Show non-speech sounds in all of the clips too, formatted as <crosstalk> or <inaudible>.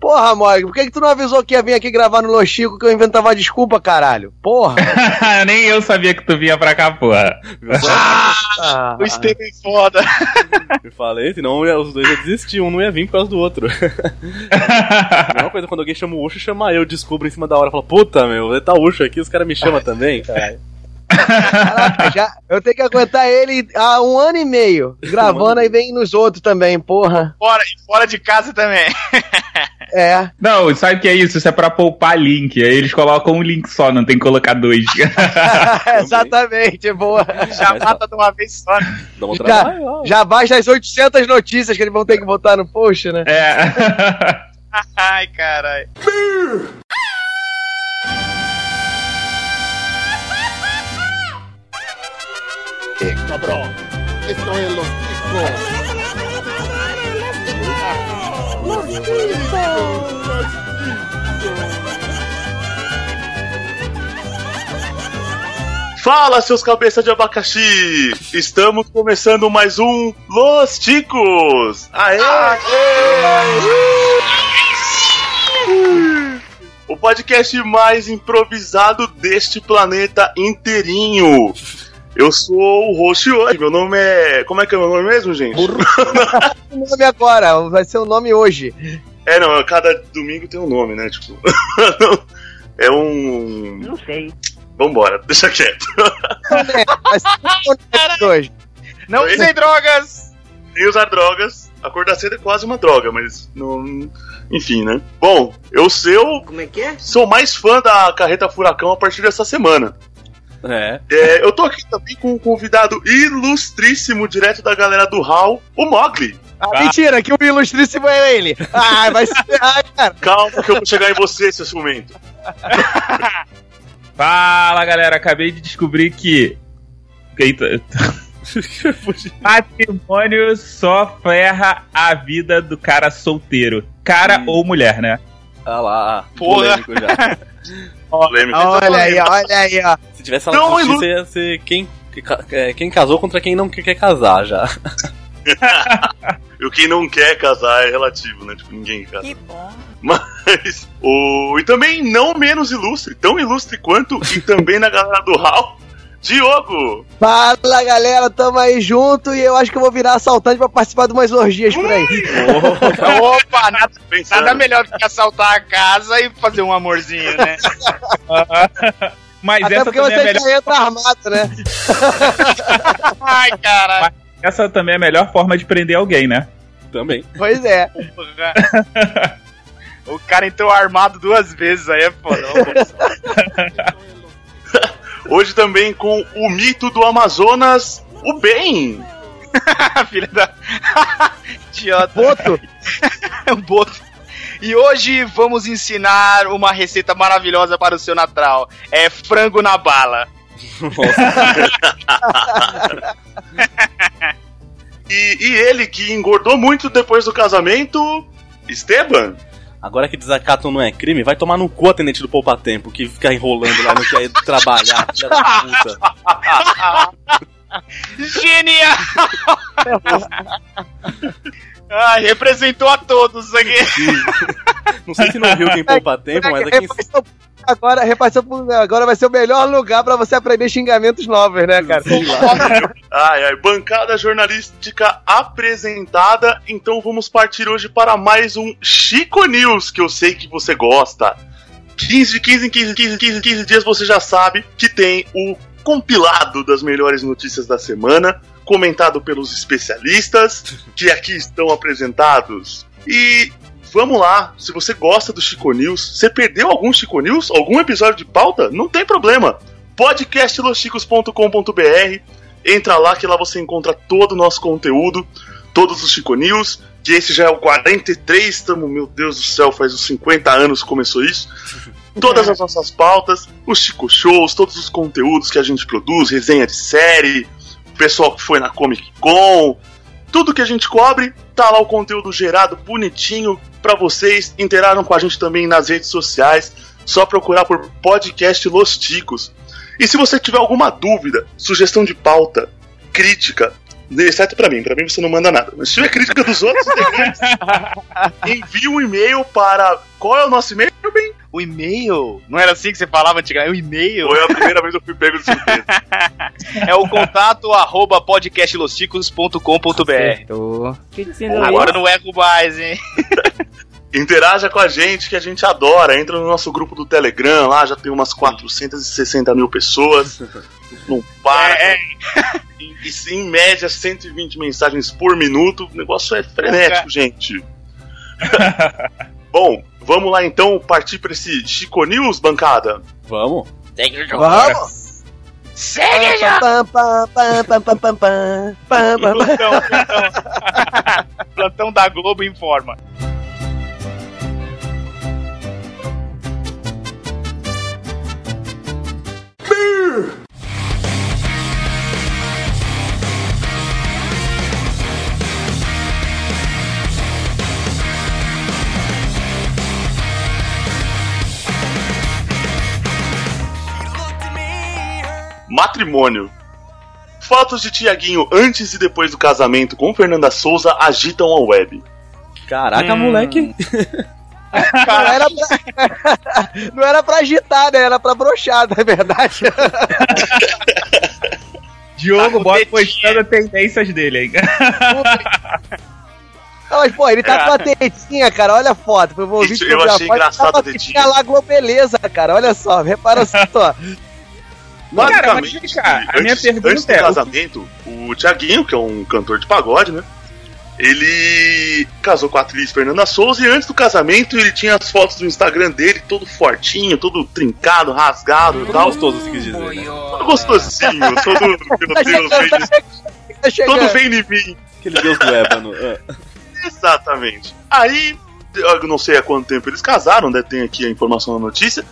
Porra, Mog, por que, que tu não avisou que ia vir aqui gravar no Los Chico que eu inventava desculpa, caralho? Porra. <laughs> Nem eu sabia que tu vinha pra cá, porra. Ah, o Estevam é foda. <laughs> Eu falei, senão os dois iam desistir, um não ia vir por causa do outro. A <laughs> mesma coisa quando alguém chama o Ucho, chama eu, descubro em cima da hora. Fala, puta, meu, tá o Ucho aqui, os caras me chamam também, caralho. Caraca, já, eu tenho que aguentar ele há um ano e meio, gravando aí vem nos outros também, porra. Fora, e fora de casa também. É. Não, sabe o que é isso? Isso é pra poupar link. Aí eles colocam um link só, não tem que colocar dois. <laughs> Exatamente, boa. Já mata de uma vez só. Um Já, já basta as 800 notícias que eles vão ter que botar no post, né? É. <laughs> Ai, caralho. Cabrón. Esto es los discos. Fala, seus cabeças de abacaxi! Estamos começando mais um Los Ticos! Aê! O podcast mais improvisado deste planeta inteirinho. Eu sou o host hoje. Meu nome é. Como é que é meu nome mesmo, gente? O <laughs> nome agora, vai ser o nome hoje. É, não, cada domingo tem um nome, né? Tipo. <laughs> é um. Não sei. Vambora, deixa quieto. Vai ser o nome <laughs> de hoje. Não usem drogas! Nem usar drogas. Acordar cedo é quase uma droga, mas não. Enfim, né? Bom, eu sou, Como é que é? sou mais fã da Carreta Furacão a partir dessa semana. É. É, eu tô aqui também com um convidado ilustríssimo, direto da galera do HAL, o Mogli. Ah, mentira, que o ilustríssimo é ele. Ah, vai se ferrar, cara. Calma que eu vou chegar em você, seu ciumento. <laughs> Fala, galera. Acabei de descobrir que. Eita. <laughs> Patrimônio só ferra a vida do cara solteiro. Cara Hum. ou mulher, né? Ah lá, Porra. polêmico já. <laughs> Polêmico. Olha aí, olha aí, ó. Se tivesse Não, falado ilu- justiça, ia ser quem, é, quem casou contra quem não quer casar já. <laughs> E o quem não quer casar é relativo, né? Tipo, ninguém casa. Que bom. <laughs> Mas, o... E também não menos ilustre, tão ilustre quanto, e também na galera do HAL, Diogo! Fala, galera, tamo aí junto e eu acho que eu vou virar assaltante pra participar de umas orgias por aí. Opa, nada, nada melhor do que assaltar a casa e fazer um amorzinho, né? <laughs> Mas Até essa porque é você melhor, já entra armado, né? <laughs> Ai, caralho. essa também é a melhor forma de prender alguém, né? Também. Pois é. <laughs> O cara entrou armado duas vezes aí, é foda. Hoje também com o mito do Amazonas, o Ben! <laughs> Filha da. <laughs> Idiota. Boto. É <laughs> um boto. E hoje vamos ensinar uma receita maravilhosa para o seu Natal. É frango na bala. E, e ele que engordou muito depois do casamento, Esteban? Agora que desacato não é crime, vai tomar no cu atendente do Poupa Tempo, que fica enrolando lá, não quer trabalhar, filha da puta. Genial! Ai, representou a todos aqui. Não sei se no Rio tem Poupa Tempo, mas aqui em Repassou- Agora, pro- agora vai ser o melhor lugar pra você aprender xingamentos novos, né, cara? Ai, ai, bancada jornalística apresentada. Então vamos partir hoje para mais um Chico News, que eu sei que você gosta. 15 de 15 em 15, 15, 15, 15 dias você já sabe que tem o compilado das melhores notícias da semana, comentado pelos especialistas, que aqui estão apresentados. E vamos lá, se você gosta do Chico News, você perdeu algum Chico News, algum episódio de pauta? Não tem problema. podcastlosticos.com.br Entra lá que lá você encontra todo o nosso conteúdo, todos os Chico News, que esse já é o 43, estamos, meu Deus do céu, faz uns 50 anos que começou isso. <laughs> Todas as nossas pautas, os Chico Shows, todos os conteúdos que a gente produz, resenha de série, o pessoal que foi na Comic Con, tudo que a gente cobre, tá lá o conteúdo gerado bonitinho pra vocês. Interajam com a gente também nas redes sociais, só procurar por podcast Los Ticos. E se você tiver alguma dúvida, sugestão de pauta, crítica, Exceto pra mim, pra mim você não manda nada. Mas se tiver crítica dos outros integrantes, <laughs> envie um e-mail para. Qual é o nosso e-mail, bem? O e-mail? Não era assim que você falava antigamente? O e-mail? Foi a primeira vez que eu fui pego de surpresa. <laughs> É o contato arroba podcastlosticos.com.br. Agora não erro mais, hein? <laughs> Interaja com a gente, que a gente adora. Entra no nosso grupo do Telegram, lá já tem umas 460 mil pessoas no par. É. E, em média, 120 mensagens por minuto. O negócio é frenético, é. gente. <laughs> Bom, vamos lá então partir para esse Chico News, bancada? Vamos. Segue o jogo. Vamos. Segue o jogo. Plantão, plantão. plantão da Globo informa. Beer! Matrimônio. Fotos de Tiaguinho antes e depois do casamento com Fernanda Souza agitam a web. Caraca, Hum. moleque. <laughs> Não era, pra... <laughs> não era pra agitar, né? Era pra broxar, não é verdade? <laughs> Diogo, bota tetinha. postando tendências dele aí. Não, mas, pô, ele tá com a tetinha, cara. Olha a foto. Foi o Isso, eu achei foto, engraçado tá com a tetinha. lá, Globeleza, cara. Olha só, repara só. Cara, mas vem cá, a minha antes, pergunta antes do é, casamento, o Tiaguinho, que é um cantor de pagode, né? Ele casou com a atriz Fernanda Souza e antes do casamento ele tinha as fotos do Instagram dele todo fortinho, todo trincado, rasgado e tal. gostoso, você quis dizer. Né? Todo gostosinho, todo. Meu <laughs> Tá Deus, vem, tá chegando. todo vem em mim. Aquele deus do ébano. Ah. <laughs> Exatamente. Aí, eu não sei há quanto tempo eles casaram, né? Tem aqui a informação na notícia.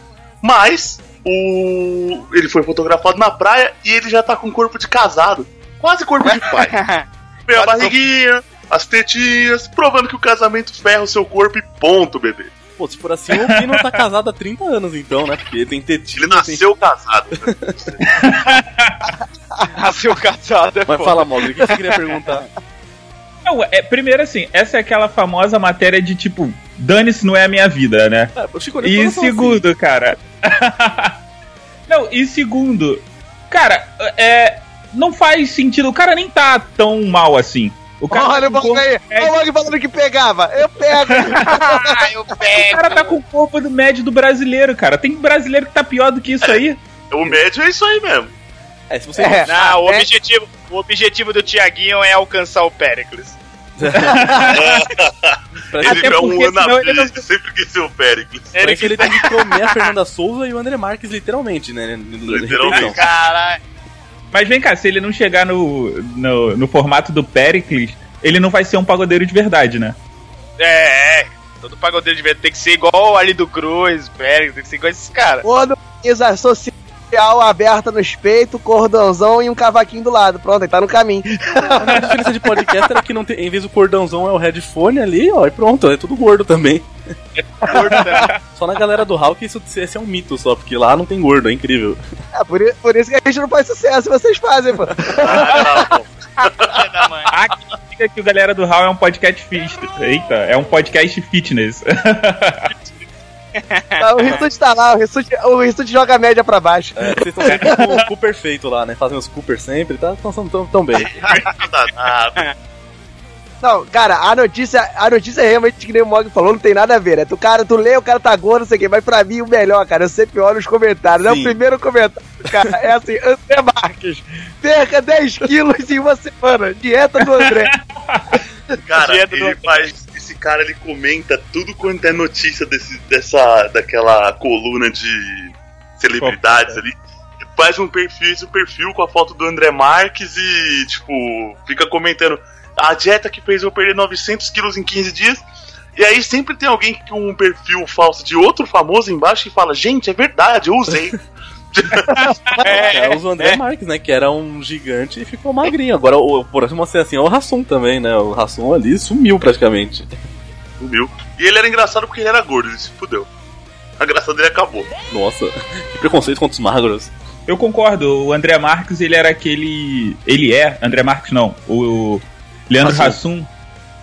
Mas o ele foi fotografado na praia e ele já tá com corpo de casado. Quase corpo de pai. <laughs> Vem a barriguinha, as tetinhas, provando que o casamento ferra o seu corpo e ponto, bebê. Pô, se for assim, o Pino tá casado há 30 anos, então, né? Porque tem tetinha. Ele nasceu casado. <laughs> Nasceu casado, é Mas foda. fala, Mogli, o que você queria perguntar? Não, é, primeiro assim, essa é aquela famosa matéria de tipo, dane-se não é a minha vida, né? Ah, o Chico E falou assim. segundo, cara. <laughs> não, e segundo, cara, é. Não faz sentido. O cara nem tá tão mal assim. O cara, Olha o tá aí. corpo Olha o falando que pegava. Eu pego. <laughs> Eu médio- o pego. cara tá com o corpo do médio do brasileiro, cara. Tem brasileiro que tá pior do que isso aí. <laughs> O médio é isso aí mesmo. É, se você. É. Não, o É. objetivo, o objetivo do Tiaguinho é alcançar o Pericles. <laughs> Parece, Ele Até é um não- anabista, sempre quis ser o Péricles. parece que ele tem que comer a Fernanda Souza e o André Marques, literalmente, né? Literalmente. Caralho. Mas vem cá, se ele não chegar no, no, no formato do Pericles, ele não vai ser um pagodeiro de verdade, né? É, é. Todo pagodeiro devia ter que ser igual ali do Cruz, Pericles, tem que ser igual esses caras. Quando camisa social aberta nos peitos, cordãozão e um cavaquinho do lado. Pronto, ele tá no caminho. A diferença de podcast era que não tem, em vez do cordãozão é o headphone ali, ó, e pronto, é tudo gordo também. Só na galera do Hulk isso esse é um mito só, porque lá não tem gordo, é incrível. É, por, por isso que a gente não faz sucesso, vocês fazem, pô. Ah, mãe. Há quem diga que o Galera do Hall é um podcast fitness. Eita, é um podcast fitness. O Rissuti tá lá, o Rissuti, o Rissuti joga a média pra baixo. É, vocês estão sempre com o cu perfeito lá, né? Fazem os Cooper sempre, tá? Estão tão, tão bem. <laughs> Não, cara, a notícia, a notícia é realmente que nem o Mog falou, não tem nada a ver, né? Tu, cara, tu lê, o cara tá gordo, não sei o quê, mas pra mim o melhor, cara, eu sempre olho os comentários. É Sim. o primeiro comentário, cara, é assim, <laughs> André Marques, perca 10 quilos em uma semana, dieta do André. Cara, Dieta do- ele faz. Cara ele comenta tudo quanto é notícia desse, dessa, daquela coluna de celebridades ali. Ele Faz um perfil, esse perfil com a foto do André Marques e, tipo, fica comentando a dieta que fez eu perder 900 quilos em 15 dias. E aí sempre tem alguém com um perfil falso de outro famoso embaixo que fala: Gente, é verdade, eu usei. <laughs> É, usa o André Marques, né? Que era um gigante e ficou magrinho. Agora, o próximo a ser assim é o Rassum também, né? O Rassum ali sumiu praticamente. Sumiu. E ele era engraçado porque ele era gordo, ele se fudeu. A graça dele acabou. Nossa, que preconceito contra os magros. Eu concordo, o André Marques, ele era aquele. Ele é, André Marques não, o Leandro Hassum.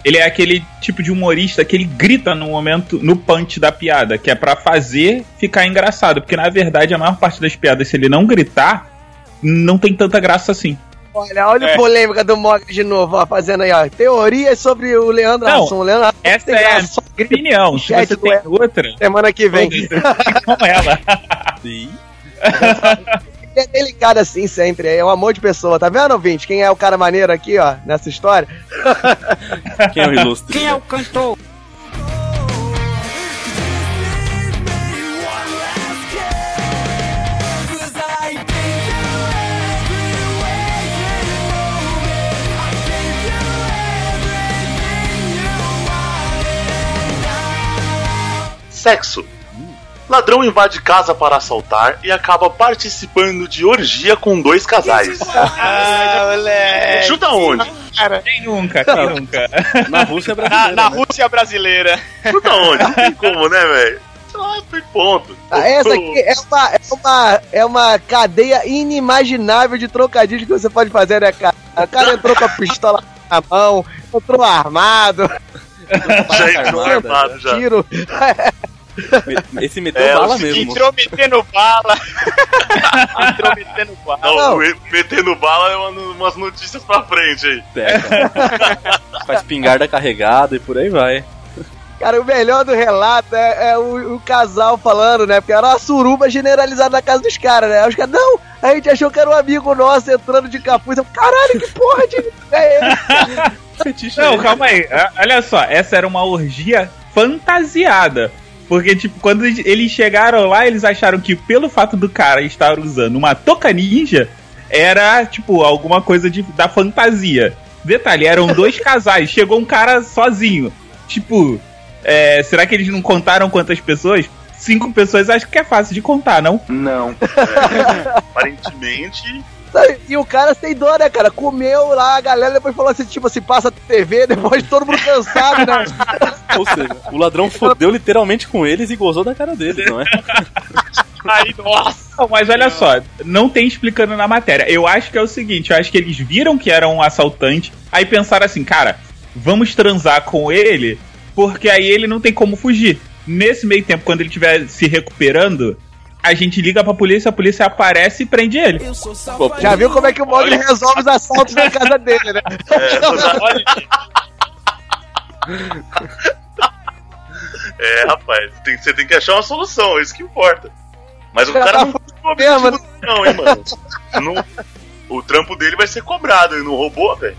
Ele é aquele tipo de humorista que ele grita no momento, no punch da piada, que é pra fazer ficar engraçado. Porque na verdade a maior parte das piadas, se ele não gritar, não tem tanta graça assim. Olha, olha É. a polêmica do Mogli de novo, ó, fazendo aí, ó. Teorias sobre o Leandro Não. O Leandro Essa tem é a graça, minha opinião. Se você tem outra, semana que vem. com ela. <laughs> Sim. <laughs> É delicado assim sempre, é um amor de pessoa, tá vendo, ouvinte? Quem é o cara maneiro aqui, ó, nessa história? <laughs> Quem é o ilustre? Quem é o cantor? Sexo. Ladrão invade casa para assaltar e acaba participando de orgia com dois casais. Ah, moleque. Chuta onde? Quem nunca? Quem nunca? Na Rússia Na, brasileira. na né? Rússia brasileira. Chuta onde? Não tem como, né, velho? Foi ponto. Ah, essa aqui é uma, é, uma, é uma cadeia inimaginável de trocadilhos que você pode fazer, né, cara? O cara entrou com a pistola na mão, entrou armado, Já entrou armado já. tiro. <laughs> Esse meteu É, bala o mesmo. Entrou metendo bala. <laughs> Entrou metendo bala. Não, Não. me- metendo bala é uma- umas notícias pra frente aí. É. Faz pingarda carregada e por aí vai. Cara, o melhor do relato é, é o, o casal falando, né? Porque era uma suruba generalizada na casa dos caras, né? Aí os caras, não, a gente achou que era um amigo nosso entrando de capuz. Eu, Caralho, que porra de. <laughs> É ele. Não, calma aí. Olha só, essa era uma orgia fantasiada. Porque, tipo, quando eles chegaram lá, eles acharam que pelo fato do cara estar usando uma toca ninja, era, tipo, alguma coisa de, da fantasia. Detalhe, eram dois <laughs> casais, chegou um cara sozinho. Tipo, é, será que eles não contaram quantas pessoas? Cinco pessoas acho que é fácil de contar, não? Não. <laughs> aparentemente. E o cara sem dor, né, cara? Comeu lá, a galera depois falou assim, tipo assim, passa a TV, <laughs> depois todo mundo cansado, né? Ou seja, o ladrão fodeu literalmente com eles e gozou da cara deles, não é? <laughs> Aí, nossa. Não, mas olha só, não tem explicando na matéria. Eu acho que é o seguinte, eu acho que eles viram que era um assaltante, aí pensaram assim, cara, vamos transar com ele, porque aí ele não tem como fugir. Nesse meio tempo, quando ele estiver se recuperando, a gente liga pra polícia, a polícia aparece e prende ele. Pô, Já viu como é que o Mogli resolve os assaltos na casa dele, né? É, rapaz, tem- você tem que achar uma solução, é isso que importa. Mas o Já cara tá não tem o mesmo, objetivo, não, hein, mano. Não- o trampo dele vai ser cobrado, ele não roubou, velho.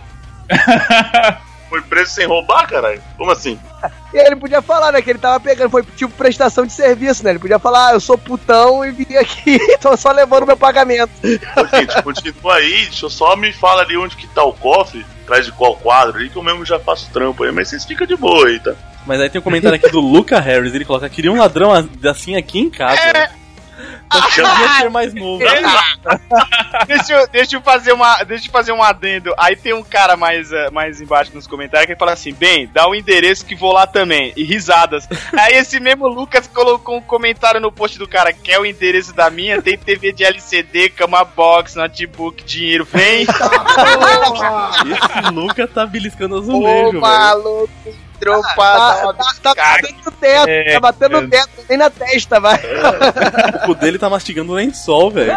<laughs> Foi preso sem roubar, caralho? Como assim? <laughs> E aí ele podia falar, né, que ele tava pegando, foi tipo prestação de serviço, né? Ele podia falar, ah, eu sou putão e vim aqui, <laughs> tô só levando meu pagamento. Ô, gente, continua aí, deixa eu só me fala ali onde que tá o cofre, atrás de qual quadro ali, que eu mesmo já faço trampo aí, mas vocês ficam de boa aí, tá? Mas aí tem um comentário aqui do Luca Harris, ele coloca, queria um ladrão assim aqui em casa. Só que eu ia ser mais <laughs> novo. Deixa eu, deixa eu fazer uma, deixa eu fazer um adendo. Aí tem um cara mais, eh, mais embaixo nos comentários que ele fala assim: "Bem, dá o endereço que vou lá também". E risadas. Aí esse mesmo Lucas colocou um comentário no post do cara: "Quer o endereço da minha? Tem TV de LCD, cama box, notebook, dinheiro, vem". <laughs> Esse Luca tá beliscando Ô, azulejo, maluco, tropa. Tá, tá, tá batendo no teto, É, tá batendo no teto, nem na testa, vai. O cu dele tá mastigando lençol, velho.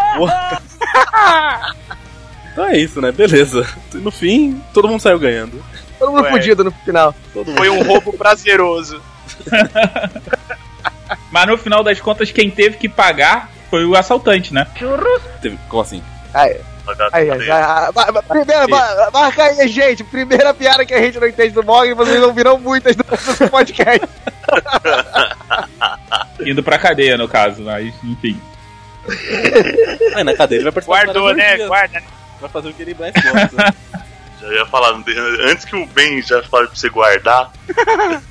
Então é isso, né? Beleza. No fim, todo mundo saiu ganhando. Todo mundo Ué. fudido no final. Todo mundo. Foi um roubo prazeroso. <laughs> Mas no final das contas, quem teve que pagar foi o assaltante, né? Teve- Como assim? Aí, aí, aí, primeira, marca aí, gente. Primeira piada que a gente não entende do Mogli, vocês não viram muitas do, podcast. <laughs> Indo pra cadeia, no caso, mas enfim. Aí na cadeia ele vai participar Guardou, né? Guarda. Vai fazer o que ele mais gosta. <laughs> Já ia falar, antes que o Ben já fale pra você guardar, <laughs>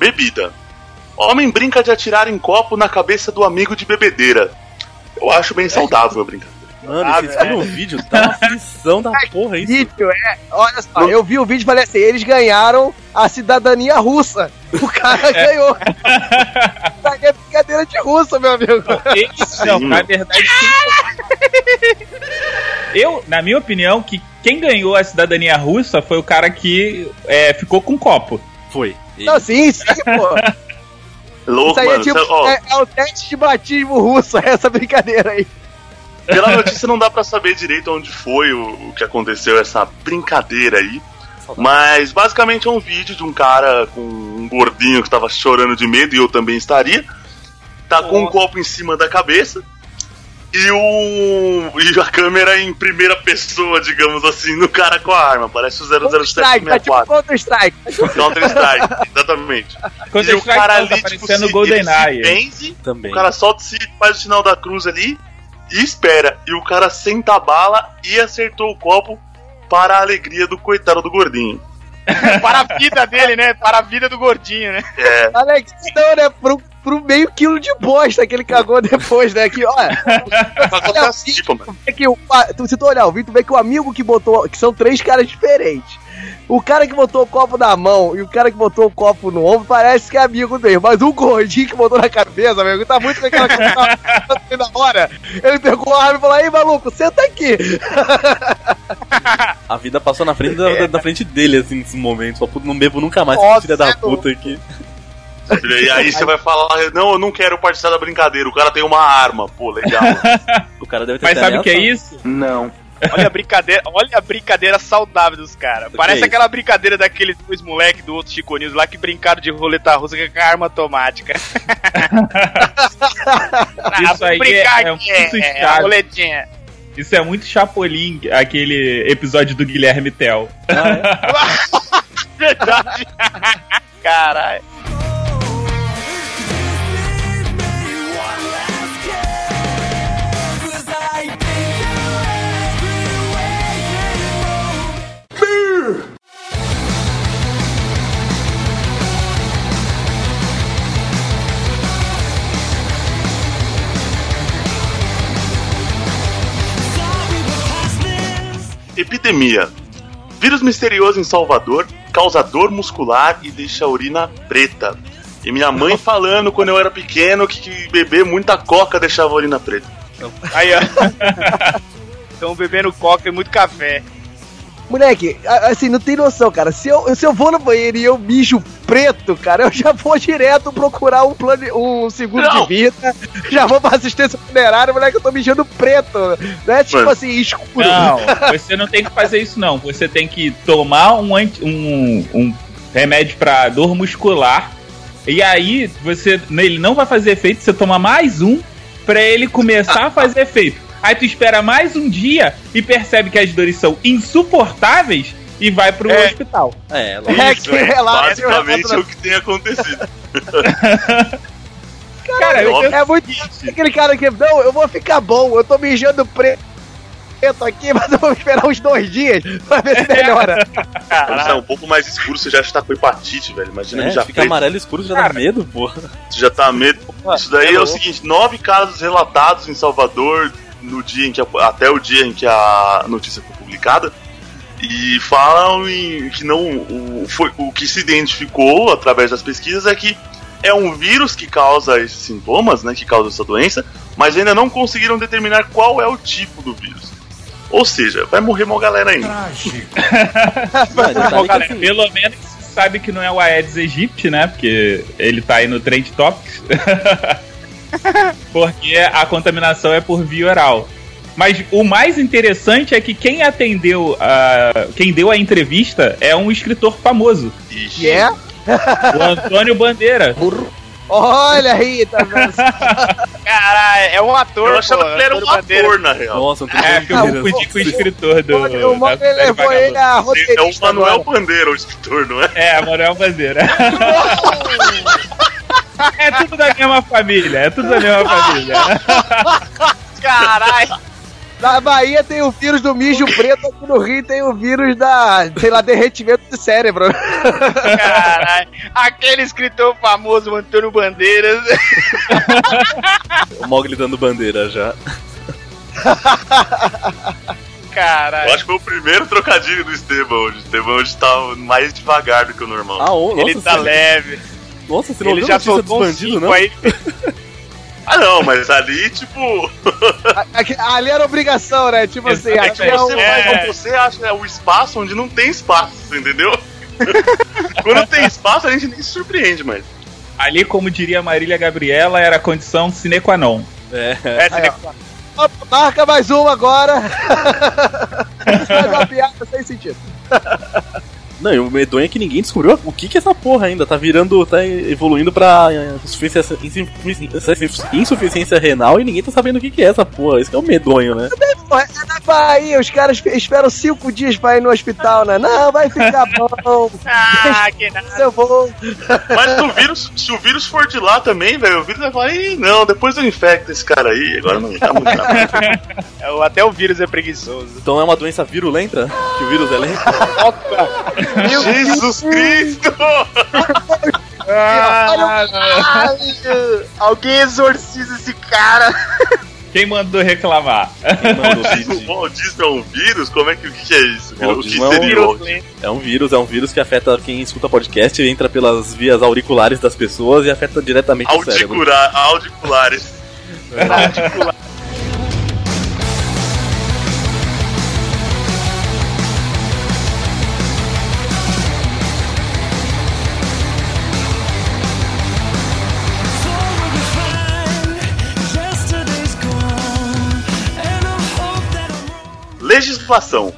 Bebida. Homem brinca de atirar em copo na cabeça do amigo de bebedeira. Eu acho bem saudável a brincadeira. Mano, Ah, vocês viram o vídeo? Tá uma aflição da porra isso. Vídeo, é. Olha só, eu vi o vídeo e falei assim: eles ganharam a cidadania russa. O cara <laughs> ganhou. Isso aí é brincadeira de russa, meu amigo. Eles, não, <laughs> Sim. na verdade, quem... eu, na minha opinião, que quem ganhou a cidadania russa foi o cara que é, ficou com copo. Foi. Não, sim, sim, pô. Louco, Isso aí é mano. tipo. Cê- ó, É, é o teste de batismo russo, <laughs> essa brincadeira aí. Pela notícia não dá pra saber direito onde foi o, o que aconteceu, essa brincadeira aí. Mas basicamente é um vídeo de um cara com um gordinho que tava chorando de medo, e eu também estaria. Tá com um copo em cima da cabeça. E, o, e a câmera em primeira pessoa, digamos assim, no cara com a arma. Parece o Strike, tá tipo 00764. Counter-Strike. Counter-Strike, <laughs> exatamente. Quando e o cara ali, tá tipo, se, GoldenEye. ele benze, Também. o cara solta se faz o sinal da cruz ali e espera. E o cara senta a bala e acertou o copo para a alegria do coitado do gordinho. Para a vida dele, né? Para a vida do gordinho, né? É, Alex, não, né? Pro, pro meio quilo de bosta que ele cagou <laughs> depois, né? Que, olha, é que o, a- tu, se tu olhar o vídeo, tu vê que o amigo que botou. Que são três caras diferentes. O cara que botou o copo na mão e o cara que botou o copo no ombro parece que é amigo dele. Mas o gordinho que botou na cabeça, amigo, tá muito com aquela cabeça <laughs> na hora. Ele pegou a arma e falou: Aí, maluco, senta aqui. <laughs> A vida passou na frente da, da frente dele, assim, nesses momentos. Só puto, não bebo nunca mais, filha da é puta aqui. E aí você vai falar, não, eu não quero participar da brincadeira, o cara tem uma arma. Pô, legal. <laughs> O cara deve ter Mas sabe o que é isso? não. Olha a brincadeira, olha a brincadeira saudável dos caras. Parece é aquela brincadeira daqueles dois moleques do outro Chico News lá que brincaram de roleta russa com a arma automática. <laughs> Isso aí brincar é- é aqui, muito é, a roletinha. Isso é muito Chapolin, aquele episódio do Guilherme Tell. Ah, <laughs> Verdade. Caralho. Epidemia. Vírus misterioso em Salvador, causa dor muscular e deixa a urina preta. E minha mãe falando quando eu era pequeno que, que beber muita coca deixava a urina preta. Aí, ó. <laughs> Estão bebendo coca e muito café. Moleque, assim, não tem noção, cara. Se eu, se eu vou no banheiro e eu mijo preto, cara, eu já vou direto procurar um, plano, um seguro Não. de vida. Já vou pra assistência funerária, moleque, eu tô mijando preto. Não é tipo Mano. assim, escuro. Não, <laughs> você não tem que fazer isso não. Você tem que tomar um, anti- um, um remédio pra dor muscular. E aí você ele não vai fazer efeito, você toma mais um pra ele começar a fazer efeito. Aí tu espera mais um dia e percebe que as dores são insuportáveis e vai pro É. hospital. É, É lógico. que relaxa, Basicamente é o que tem acontecido. <laughs> Cara, eu, eu, É muito aquele cara que, não, eu vou ficar bom, eu tô mijando preto aqui, <laughs> mas eu vou esperar uns dois dias pra ver se melhora. <laughs> Quando sai um pouco mais escuro, você já está com hepatite, velho. Imagina É, já fica amarelo escuro já dá Cara. medo, porra. Você já tá medo. Isso daí é é, o seguinte: nove casos relatados em Salvador no dia em que a- até o dia em que a notícia foi publicada. E falam em, que não. O, foi, o que se identificou através das pesquisas é que é um vírus que causa esses sintomas, né? Que causa essa doença, mas ainda não conseguiram determinar qual é o tipo do vírus. Ou seja, vai morrer uma galera ainda. <laughs> Bom, que, galera, pelo menos sabe que não é o Aedes aegypti, né? Porque ele tá aí no Trend Topics. <laughs> <laughs> Porque a contaminação é por via oral. Mas o mais interessante é que quem atendeu, a, quem deu a entrevista é um escritor famoso, Ixi. Que é? o Antônio Bandeira. Olha aí, tá vendo? <laughs> Caralho, é um ator, Eu achava pô, que ele era um Bandeira. ator, na real. Nossa, É, que eu confundi com o escritor do. O Mano levou ele a É o roteirista Manuel agora. Bandeira, o escritor, não é? É, Manuel Bandeira. <laughs> é tudo da mesma família, é tudo da mesma família. <laughs> Caralho. Na Bahia tem o vírus do mijo preto, aqui no Rio tem o vírus da, sei lá, derretimento de cérebro. Caralho. Aquele escritor famoso, Antônio Bandeiras. O Mogli dando bandeira já. Caralho. Eu acho que foi o primeiro trocadilho do Esteban hoje. O Esteban hoje tá mais devagar do que o normal. Ah, ô, Ele nossa, tá leve. Nossa, você não Ele já dos soltou um bandidos, cinco não? aí. <laughs> Ah, não, mas ali, tipo. Ali era obrigação, né? Tipo assim, É aqui que é você, um... É. você acha é o espaço onde não tem espaço, entendeu? <laughs> Quando tem espaço, a gente nem se surpreende, mas. Ali, como diria Marília Gabriela, era a condição sine qua non. É. É, Aí, ó. Marca mais uma agora. <laughs> Faz uma piada sem sentido. Não, e o medonho é que ninguém descobriu o que que é essa porra ainda. Tá virando, tá evoluindo pra eh, insuficiência, insufici- insuficiência renal e ninguém tá sabendo o que que é essa porra. Isso que é o medonho, né? É na Bahia, os caras espe- esperam cinco dias pra ir no hospital, né? Não, vai ficar <laughs> bom. Ah, que nada. Eu vou. Mas se o vírus, se o vírus for de lá também, velho, o vírus vai falar, Ih, não, depois eu infecto esse cara aí, agora não tá muito. <laughs> É, Até o vírus é preguiçoso. Então é uma doença virulenta? Que o vírus é lento? Jesus Cristo! Ah, Alguém exorciza esse cara. Quem mandou reclamar? Quem mandou? <laughs> O Waldismo é um vírus? Como é que, o que é isso? O o que Waldismo é um seria lento. É um vírus, é um vírus que afeta quem escuta podcast, entra pelas vias auriculares das pessoas e afeta diretamente o cérebro. Audicula- Audiculares. Legislação.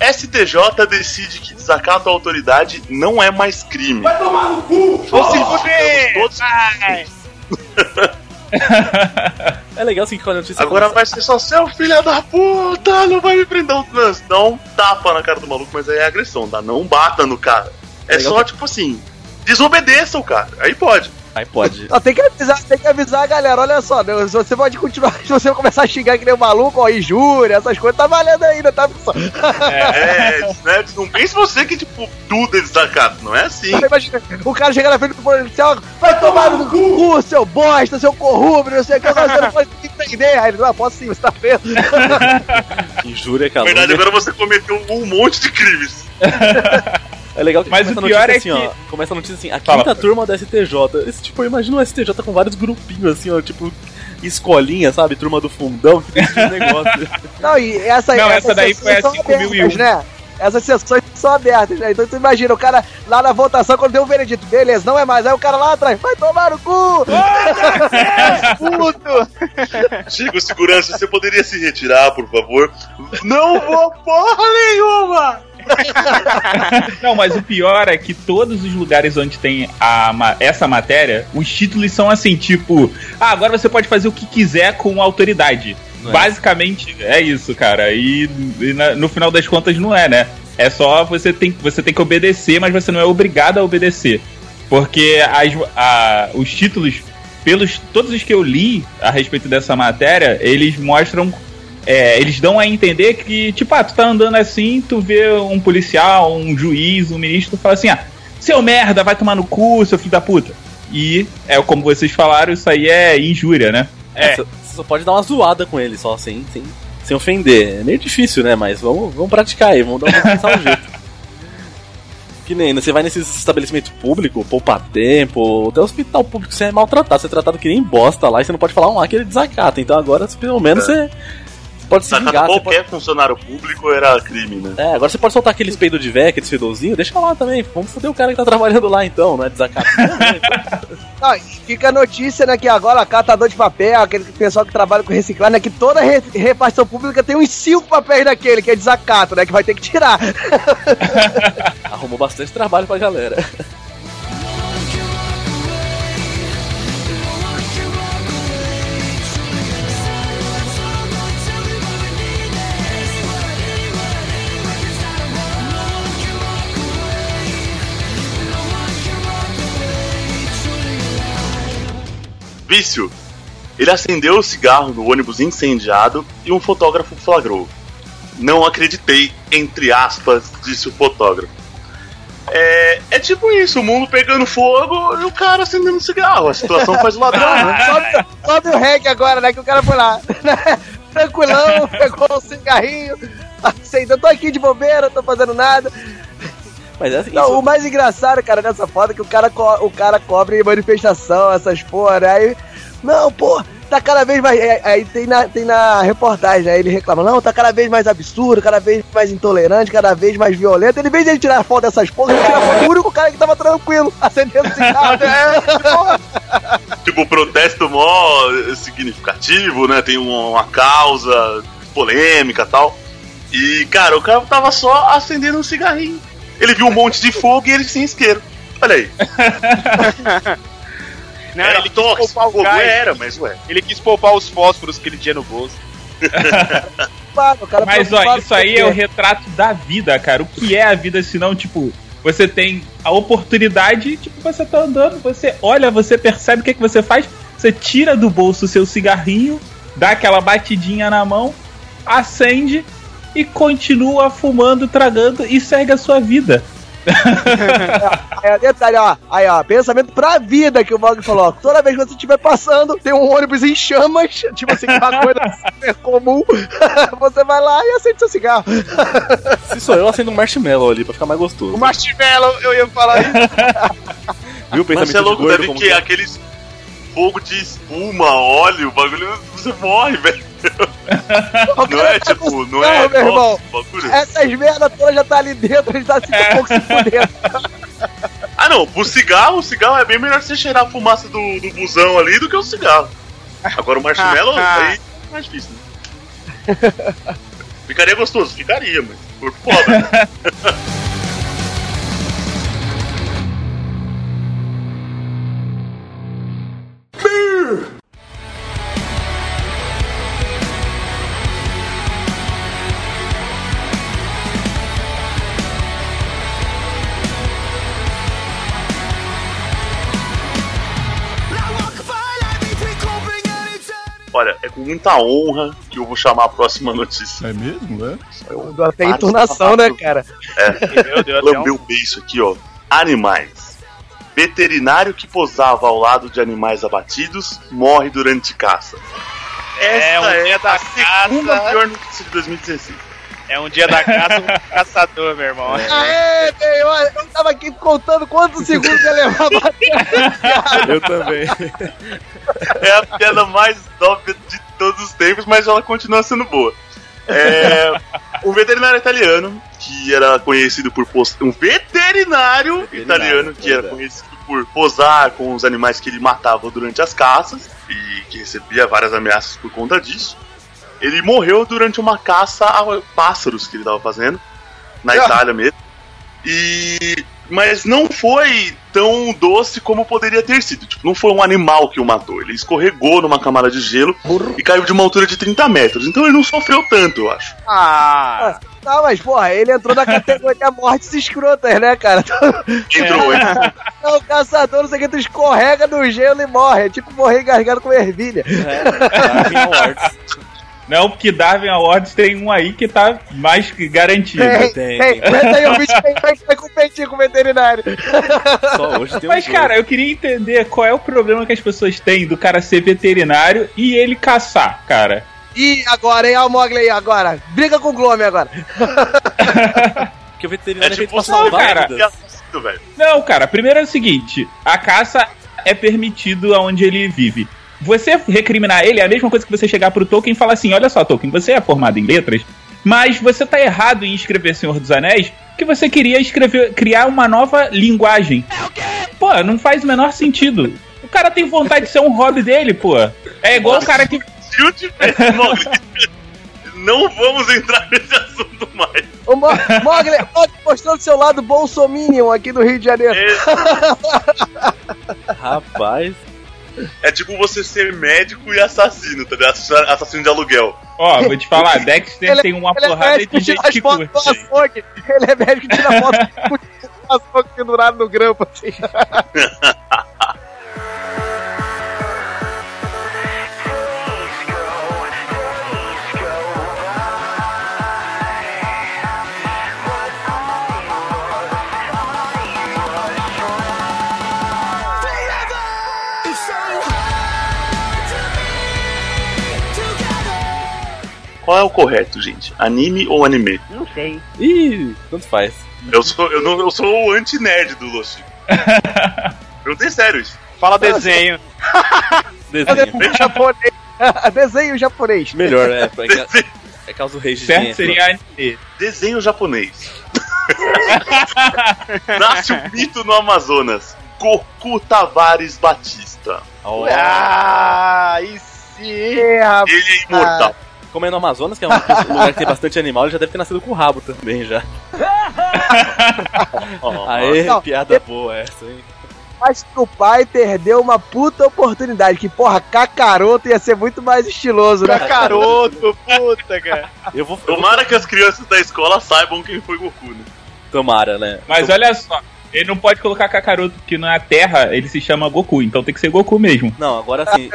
STJ decide que desacato à autoridade não é mais crime. Vai tomar no cu! Se fuder! todos. <laughs> É legal assim que quando a notícia Agora começa- vai ser só seu filho da puta, não vai me prender um trânsito. Dá um tapa na cara do maluco, mas aí é agressão, tá? Não bata no cara. É Legal só, tipo assim, desobedeça o cara. Aí pode. Aí pode. Ó, tem que avisar, tem que avisar a galera, olha só, né, se você pode continuar, <laughs> se você começar a xingar que nem um maluco, ó, injúria, essas coisas, tá valendo ainda, tá, pessoal? É, né? Não pense você que, tipo, tudo é desacato. Não é assim. Imagina, o cara chega na frente do policial, vai tomar no cu, seu bosta, seu corrupto, não sei o que, agora você não pode entender. Aí ele, não, posso sim, você tá preso. <laughs> Injúria, Na calúnia. verdade, agora você cometeu um monte de crimes. <laughs> É legal que Mas começa o a pior notícia é assim, que- ó. Começa a notícia assim, a Fala. quinta turma da STJ. Esse tipo, eu imagino o STJ com vários grupinhos assim, ó, tipo, escolinha, sabe? Turma do fundão, que decide o negócio. <laughs> Não, e essa, Não, essas essa daí foi a são 5001. abertas, né? Essas sessões são abertas, né? Então tu imagina, o cara lá na votação, quando deu o veredito, beleza, não é mais. Aí o cara lá atrás, vai tomar no cu! <laughs> Puto. Chega o segurança, você poderia se retirar, por favor? Não vou porra nenhuma! <laughs> Não, mas o pior é que todos os lugares onde tem a, essa matéria, os títulos são assim, tipo, ah, agora você pode fazer o que quiser com autoridade. Não é? Basicamente é isso, cara. E, e na- no final das contas não é, né? É só você tem, você tem que obedecer, mas você não é obrigado a obedecer. Porque as, a- os títulos, pelos todos os que eu li a respeito dessa matéria, eles mostram é, eles dão a entender que, tipo, ah, tu tá andando assim, tu vê um policial, um juiz, um ministro, fala assim, ah, seu merda, vai tomar no cu, seu filho da puta. E, é como vocês falaram, isso aí é injúria, né? É. Você você só pode dar uma zoada com ele, só sem, sem, sem ofender. É meio difícil, né? Mas vamos, vamos praticar aí, vamos dar um, pensar um <laughs> jeito. Que nem, você vai nesses estabelecimentos públicos, poupa tempo, até hospital público, você é maltratado, você é tratado que nem bosta lá e você não pode falar um lá que ele desacata. Então agora, pelo menos, você, você pode se Sacar vingar. Você pode... qualquer funcionário público era crime, né? É, agora você pode soltar aqueles peidos de véia, aqueles fedozinhos, deixa lá também. Vamos foder o cara que tá trabalhando lá então, não é desacato. <laughs> E fica a notícia, né, que agora catador de papel, aquele pessoal que trabalha com reciclagem, né, que toda re- repartição pública tem uns cinco papéis daquele, que é desacato, né, que vai ter que tirar. <laughs> Arrumou bastante trabalho pra galera. Vício. Ele acendeu o cigarro no ônibus incendiado e um fotógrafo flagrou. Não acreditei, entre aspas, disse o fotógrafo. É, é tipo isso, o mundo pegando fogo e o cara acendendo cigarro. A situação faz o ladrão, né? <laughs> Sobe, sobe o reggae agora, né? Que o cara foi lá. <laughs> né? Tranquilão, <laughs> pegou um cigarrinho, acendeu. Tô aqui de bobeira, tô fazendo nada. Mas é assim, Não, isso- o mais engraçado, cara, nessa foto é que o cara, co- o cara cobre manifestação, essas porra, né? Aí, não, pô, tá cada vez mais. é, Aí tem na, tem na reportagem, né? Ele reclama, não, tá cada vez mais absurdo, cada vez mais intolerante, cada vez mais violento. Ele, em vez de ele tirar foto dessas porras, ele tira foto do único cara que tava tranquilo, <laughs> acendendo cigarro. É, porra. <laughs> Tipo, protesto mó significativo, né? Tem uma, uma causa polêmica e tal. E, cara, o cara tava só acendendo um cigarrinho. Ele viu um monte de fogo e ele sem isqueiro. Olha aí. <laughs> Não, era ele quis tóxico, poupar o fogo gás. era, mas ué. Ele quis poupar os fósforos que ele tinha no bolso. <laughs> Mas ó, isso aí é o retrato da vida, cara. O que é a vida se não, tipo, você tem a oportunidade, tipo, você tá andando, você olha, você percebe o que, que você faz, você tira do bolso o seu cigarrinho, dá aquela batidinha na mão, acende e continua fumando, tragando e segue a sua vida. <laughs> É, detalhe, ó. Aí, ó, pensamento pra vida que o Bog falou. ó. Toda vez que você estiver passando, tem um ônibus em chamas, tipo assim, uma coisa super comum. <laughs> você vai lá e acende seu cigarro. <laughs> se sou eu, acendo um marshmallow ali pra ficar mais gostoso. O marshmallow, eu ia falar isso. Viu o Mas pensamento você é louco, de gordo deve que que é? aqueles fogo de espuma, óleo, o bagulho, você morre, velho. <laughs> Não é tá tipo, não é meu irmão. Essas merdas todas já tá ali dentro, ele tá assim um pouco se fudendo. <laughs> Ah não, pro cigarro, o cigarro é bem melhor você cheirar a fumaça do, do busão ali do que o cigarro. Agora o marshmallow, <laughs> aí é mais difícil, né? Ficaria gostoso? Ficaria, mas por foda. né? Olha, é com muita honra que eu vou chamar a próxima notícia. É mesmo? É? Deu até entonação, né, <laughs> cara? Meu Deus, um... Lambeu o beiço aqui, ó. Animais. Veterinário que posava ao lado de animais abatidos morre durante caça. É um Essa dia da a segunda caça. pior notícia de 2016. É um dia da caça, um caçador, meu irmão. Aê, bem, olha, eu tava aqui contando quantos segundos ia levar pra. <laughs> Eu também. É a piada mais óbvia de todos os tempos, mas ela continua sendo boa. É, um veterinário italiano que era conhecido por pos- um veterinário, Veterinário, italiano que era conhecido por posar com os animais que ele matava durante as caças e que recebia várias ameaças por conta disso. Ele morreu durante uma caça a pássaros que ele estava fazendo na Ah. Itália mesmo. E mas não foi tão doce como poderia ter sido. Tipo, não foi um animal que o matou. Ele escorregou numa camada de gelo e caiu de uma altura de 30 metros. Então ele não sofreu tanto, eu acho. Ah, Tá, mas porra, ele entrou na categoria mortes escrotas, né, cara? Entrou, hein? Não, o caçador, não sei o que, tu escorrega no gelo e morre. É tipo morrer engasgado com ervilha. Darwin Awards. Não, porque Darwin Awards tem um aí que tá mais que garantido. Tem, tem, tem. Aguenta aí, o bicho tem vai vai competir com o veterinário. Só hoje tem um Mas, jogo. cara, eu queria entender qual é o problema que as pessoas têm do cara ser veterinário e ele caçar, cara. E agora, hein? Olha o Mogli aí agora. Briga com o Glome agora. <laughs> Porque o veterinário é, É tipo pra salvar cara. Que. Não, cara, primeiro é o seguinte: a caça é permitido aonde ele vive. Você recriminar ele é a mesma coisa que você chegar pro Tolkien e falar assim: olha só, Tolkien, você é formado em letras, mas você tá errado em escrever Senhor dos Anéis, que você queria escrever, criar uma nova linguagem. Pô, não faz o menor sentido. O cara tem vontade de ser um hobby dele, pô. É igual o cara que. Não vamos entrar nesse assunto mais. O Mo Mogli, Mogli mostrando seu lado bolsominion aqui do Rio de Janeiro. <laughs> Rapaz. É, é tipo você ser médico e assassino, tá ligado? Assassino- de aluguel. Ó, vou te falar, <laughs> Dexter Ele- tem uma é porrada médico de gente que curte. açougue. Ele é médico que tira foto do açougue pendurado no grampo, assim. <laughs> Qual é o correto, gente? Anime ou anime? Não sei. Ih, tanto faz. Eu sou, eu não, eu sou o anti-nerd do Lost. <laughs> Perguntei sério isso. Fala desenho. Desenho. japonês. <laughs> Desenho japonês. Melhor, é. É, ca- é causa do rei de Certo seria anime. Desenho japonês. <laughs> Nasce o mito no Amazonas. Goku Tavares Batista. Ó, Ah, rapaz. Ele é imortal. Como é no Amazonas, que é um <laughs> lugar que tem bastante animal, ele já deve ter nascido com o rabo também já. <laughs> Aê, Não, piada boa essa, hein? Mas que o pai perdeu uma puta oportunidade. Que, porra, Kakaroto ia ser muito mais estiloso, né? Cacaroto, puta, cara. Eu vou. eu vou- Tomara que as crianças da escola saibam quem foi Goku, né? Tomara, né? Mas olha só, ele não pode colocar Kakaroto, porque na Terra ele se chama Goku, então tem que ser Goku mesmo. Não, agora sim.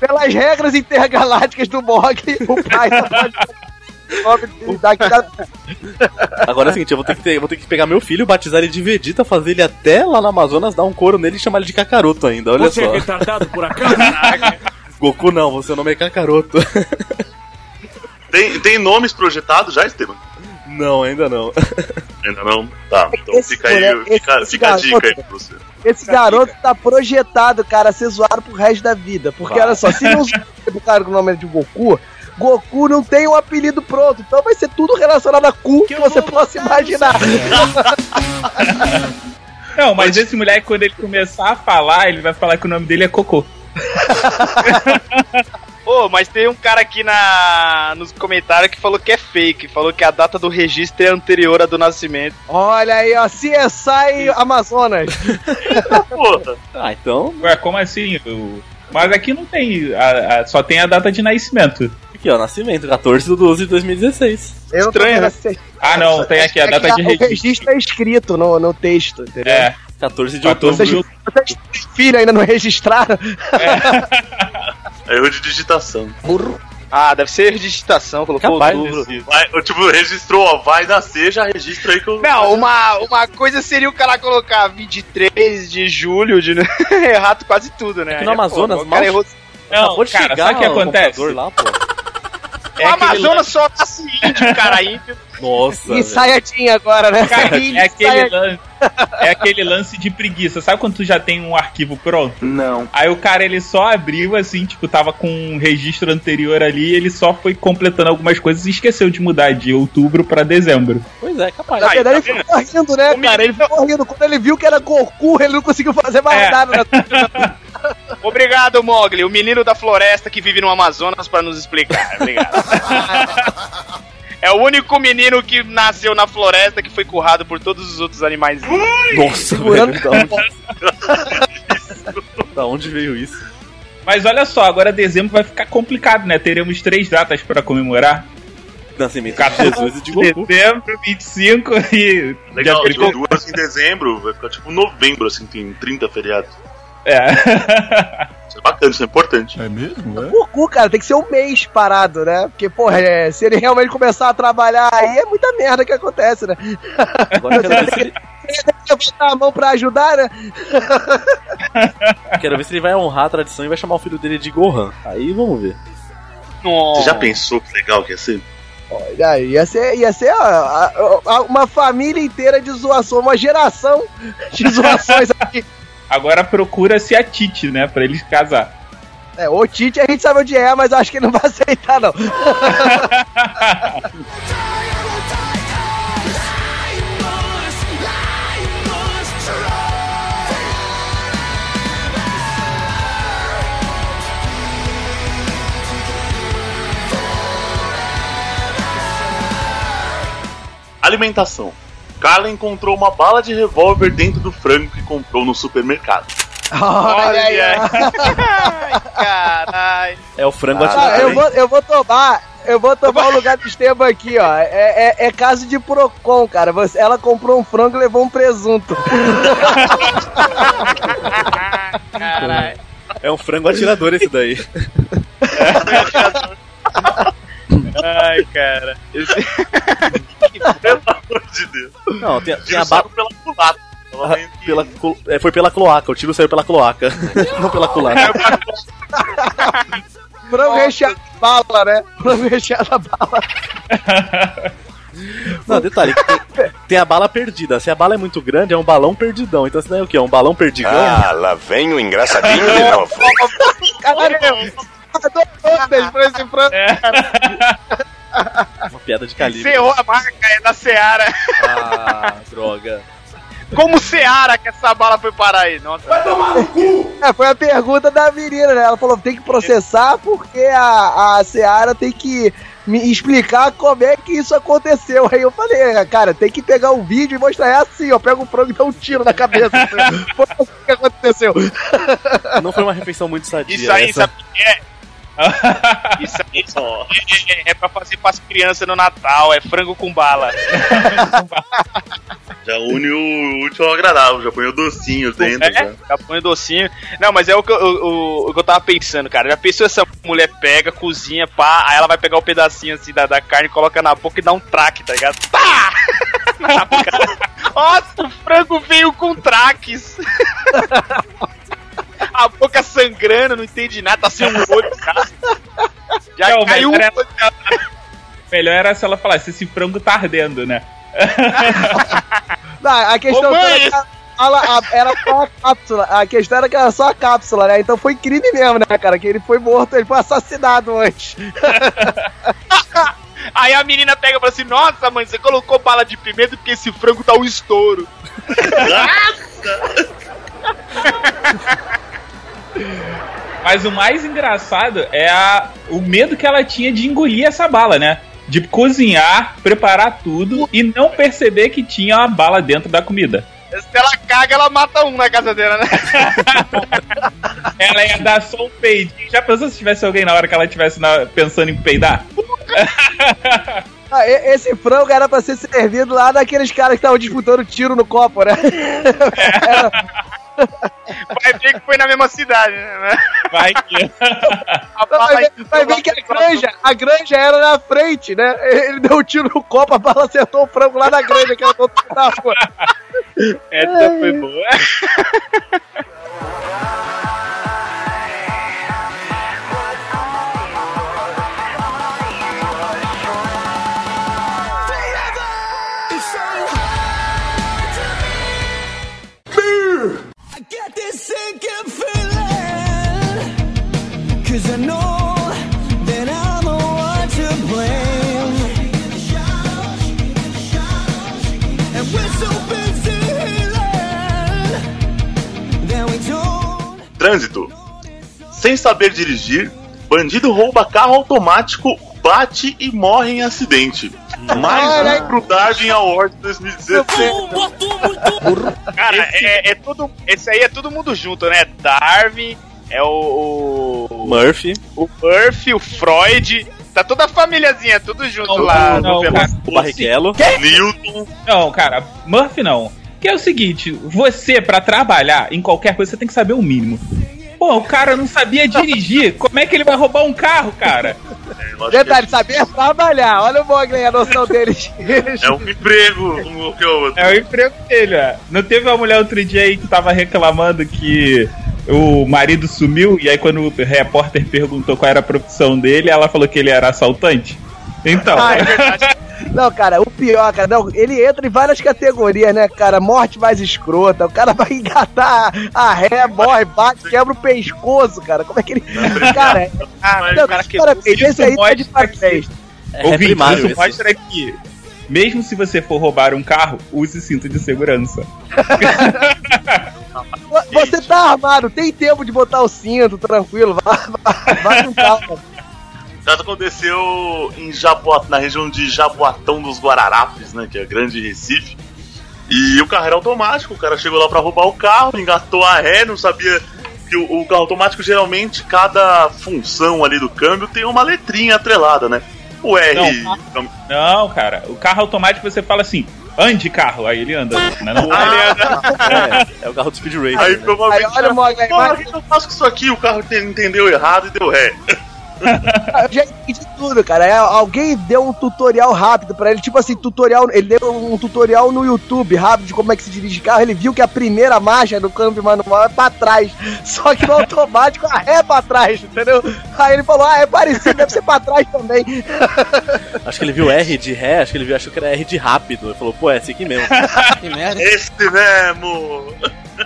Pelas regras intergalácticas do Mog, <laughs> o pai não pode. <laughs> Agora é o seguinte, eu vou ter, que ter- vou ter que pegar meu filho, batizar ele de Vegeta, fazer ele até lá no Amazonas, dar um couro nele e chamar ele de Kakaroto ainda, olha Você só. é retardado por acaso? Goku não, você seu nome é Kakaroto. Tem, tem nomes projetados já, Esteban? Não, ainda não. Ainda não? Tá, então Esse fica aí, fica, fica a dica garoto- aí pra você. Esse garoto tá projetado, cara, a ser zoado pro resto da vida. Porque, olha só, se não <laughs> zoar o cara com o nome de Goku, Goku não tem um apelido pronto. Então vai ser tudo relacionado a cu que você possa imaginar. <laughs> Não, mas esse moleque, quando ele começar a falar, ele vai falar que o nome dele é Cocô. <laughs> Ô, mas tem um cara aqui na nos comentários que falou que é fake, falou que a data do registro é anterior à do nascimento. Olha aí, ó, CSI Amazonas. <laughs> Porra, Ah, então, Ué, como assim? O- Mas aqui não tem, a- a- só tem a data de nascimento. aqui ó, nascimento, 14 de 12 de 2016. Eu Estranho, né? sei. Ah, não, tem aqui a É data de O registro. registro é escrito no, no texto, entendeu? É, 14 de 14 outubro. de outubro. Vocês têm filho ainda não registraram? é erro de digitação. Ah, deve ser digitação, colocou Capaz outubro. Vai, eu, tipo, registrou, ó, vai nascer, já registra aí que eu. Não, uma, uma coisa seria o cara colocar 23 de julho, de <laughs> errar quase tudo, né? Aqui no Aí é Amazonas, cara mal- errou. Não, Acabou de cara, chegar sabe o que acontece? Lá, pô. É o Amazonas só nasce índio, cara, índio. Nossa. E. Saiyajin agora, né? Cara, é aquele, lance, é aquele lance de preguiça. Sabe quando tu já tem um arquivo pronto? Não. Aí o cara ele só abriu assim, tipo, tava com um registro anterior ali, ele só foi completando algumas coisas e esqueceu de mudar de outubro pra dezembro. Pois é, capaz. Na Aí, verdade, tá ele ficou rindo, né, O cara? Ele ficou rindo. Quando ele viu que era Goku, ele não conseguiu fazer mais É. nada. né? <laughs> Obrigado, Mogli, o menino da floresta que vive no Amazonas pra nos explicar. Obrigado. <laughs> É o único menino que nasceu na floresta que foi currado por todos os outros animais. Nossa, velho. Da onde... da onde veio isso? Mas olha só, agora dezembro vai ficar complicado, né? Teremos três datas pra comemorar. Nascimento de Jesus e de Goku. Dezembro, 25 <laughs> e. Legal, dia tipo, duas em dezembro, vai ficar tipo novembro, assim, tem 30 feriados. É. <laughs> Isso é bacana, isso é importante. É mesmo? É? Goku, cara, tem que ser um mês parado, né? Porque, porra, é, se ele realmente começar a trabalhar aí, é muita merda que acontece, né? Agora eu quero ver, se ele, Ele tem que levantar a mão pra ajudar, né? quero ver se ele vai honrar a tradição e vai chamar o filho dele de Gohan. Aí vamos ver. Nossa. Você já pensou que legal que ia ser? Olha, ia ser, ia ser ó, a- a- uma família inteira de zoação, uma geração de zoações <laughs> aqui. Agora procura-se a Tite, né? Pra eles casar. É, o Tite a gente sabe onde é, mas acho que ele não vai aceitar, não. Alimentação. Carla encontrou uma bala de revólver dentro do frango que comprou no supermercado. Olha aí. <laughs> Caralho. É o frango Ah, atirador. eu, vou, eu vou tomar. Eu vou tomar o lugar do Esteban aqui, ó. É, é, é caso de Procon, cara. Você, ela comprou um frango e levou um presunto. <laughs> Caralho. É um frango atirador esse daí. <laughs> Ai, cara. Esse- Pelo amor de Deus. Não, tem, tem a bala. saiu pela culata. Que- Pela, clo- é, foi pela cloaca, o tiro saiu pela cloaca. <laughs> Não pela culata. Frango recheado de bala, né? Frango recheado a bala. Não, detalhe, tem, tem a bala perdida. Se a bala é muito grande, é um balão perdidão. Então isso daí é o quê? É um balão perdigão? Ah, lá vem o engraçadinho de novo. <laughs> Caralho, pra esse frango. Uma piada de calibre. Ferrou a marca, é da Seara. Ah, <laughs> droga. Como Seara que essa bala foi parar aí? Nossa. É, foi a pergunta da menina, né? Ela falou, tem que processar porque a, a Seara tem que me explicar como é que isso aconteceu. Aí eu falei, "É, cara, tem que pegar um vídeo e mostrar, é assim, ó, pega o frango e dá um tiro na cabeça. <laughs> Foi assim que aconteceu. Não foi uma refeição muito sadia. Isso aí, essa. sabe o que é? <laughs> Isso aí é, é, é pra fazer pras crianças no Natal, é frango com bala. <laughs> Já une o útil ao agradável, já põe o docinho dentro. É, já. já põe docinho. Não, mas é o que, eu, o, o que eu tava pensando, cara. Já pensou essa mulher pega, cozinha, pá, aí ela vai pegar o pedacinho assim da, da carne, coloca na boca e dá um traque, tá ligado? Pá! <laughs> Na boca. Nossa, o frango veio com traques. A boca sangrando, não entende nada, tá sem um olho, cara. Já Não, caiu um mas era-. Melhor era se ela falasse, esse frango tá ardendo, né? Não, a questão Ô, mãe, era, que ela, a- era só a cápsula. A questão era que era só a cápsula, né? Então foi crime mesmo, né, cara? Que ele foi morto, ele foi assassinado antes. <laughs> Aí a menina pega e fala assim: Nossa, mãe, você colocou bala de pimenta porque esse frango tá um estouro. <laughs> Mas o mais engraçado é a, o medo que ela tinha de engolir essa bala, né? De cozinhar, preparar tudo e não perceber que tinha uma bala dentro da comida. Se ela caga, ela mata um na casa dela, né? <laughs> Ela ia dar só um peidinho. Já pensou se tivesse alguém na hora que ela estivesse pensando em peidar? <laughs> Ah, esse frango era pra ser servido lá daqueles caras que estavam disputando tiro no copo, né? <laughs> Vai ver que foi na mesma cidade, né? Vai que. A <laughs> Não, bala Vai ver, vai ver que a granja, a granja era na frente, né? Ele deu um tiro no copo, a bala acertou o frango lá na granja, que era do outro da rua. Essa foi boa. <laughs> Trânsito. Sem saber dirigir, bandido rouba carro automático, bate e morre em acidente. Mais Caraca. um pro Darwin Award 2016. <laughs> Cara, é, é tudo. Esse aí é todo mundo junto, né? Darwin, é o. O, Murphy, o Murphy, o Freud. Tá toda a famíliazinha, tudo junto Não, lá não, no cara. Veloz. o Barrichello. Newton. Não, cara, Murphy não. Que é o seguinte, você, pra trabalhar em qualquer coisa, você tem que saber o mínimo. Pô, o cara não sabia dirigir. Como é que ele vai roubar um carro, cara? Que Detalhe, saber trabalhar. Olha o Mogli, a noção deles. <laughs> É um emprego, um que é o outro. É o emprego dele, ó. Não teve uma mulher outro dia aí que tava reclamando que o marido sumiu e aí quando o repórter perguntou qual era a profissão dele, ela falou que ele era assaltante. Então, Ah, é verdade. <laughs> Não, cara, o pior, cara, não, ele entra em várias categorias, né, cara? Morte mais escrota, o cara vai engatar a ré, morre, bate, quebra o pescoço, cara. Como é que ele. Cara, é- Ah, não, o cara que. parabéns, esse aí tá de mostra parabéns. É, ouvinte, primário isso mostra que mesmo se você for roubar um carro, use cinto de segurança. <laughs> Você tá armado, tem tempo de botar o cinto, tranquilo, vai, vai, vai com calma. Já aconteceu em Jaboatão, na região de Jaboatão dos Guararapes, né? Que é grande Recife. E o carro era automático, o cara chegou lá pra roubar o carro, engatou a ré, não sabia que o, o carro automático geralmente cada função ali do câmbio tem uma letrinha atrelada, né? O R. Não, Não, cara, o carro automático você fala assim, ande carro, aí ele anda. Né, não? É, é o carro do Speed Racer. Aí né? provavelmente. Aí olha o Mogli, Porra, o que eu faço com isso aqui? O carro te- entendeu errado e deu ré. <laughs> Eu já entendi tudo, cara. É, alguém deu um tutorial rápido pra ele, tipo assim, tutorial. Ele deu um tutorial no YouTube rápido de como é que se dirige carro. Ele viu que a primeira marcha do câmbio manual é pra trás. <laughs> Só que no automático a <laughs> ré é pra trás, entendeu? Aí ele falou: Ah, é parecido, deve ser pra trás também. Acho que ele viu R de ré, acho que ele viu, achou que era R de rápido. Ele falou, pô, é esse aqui mesmo. Que merda. Esse mesmo!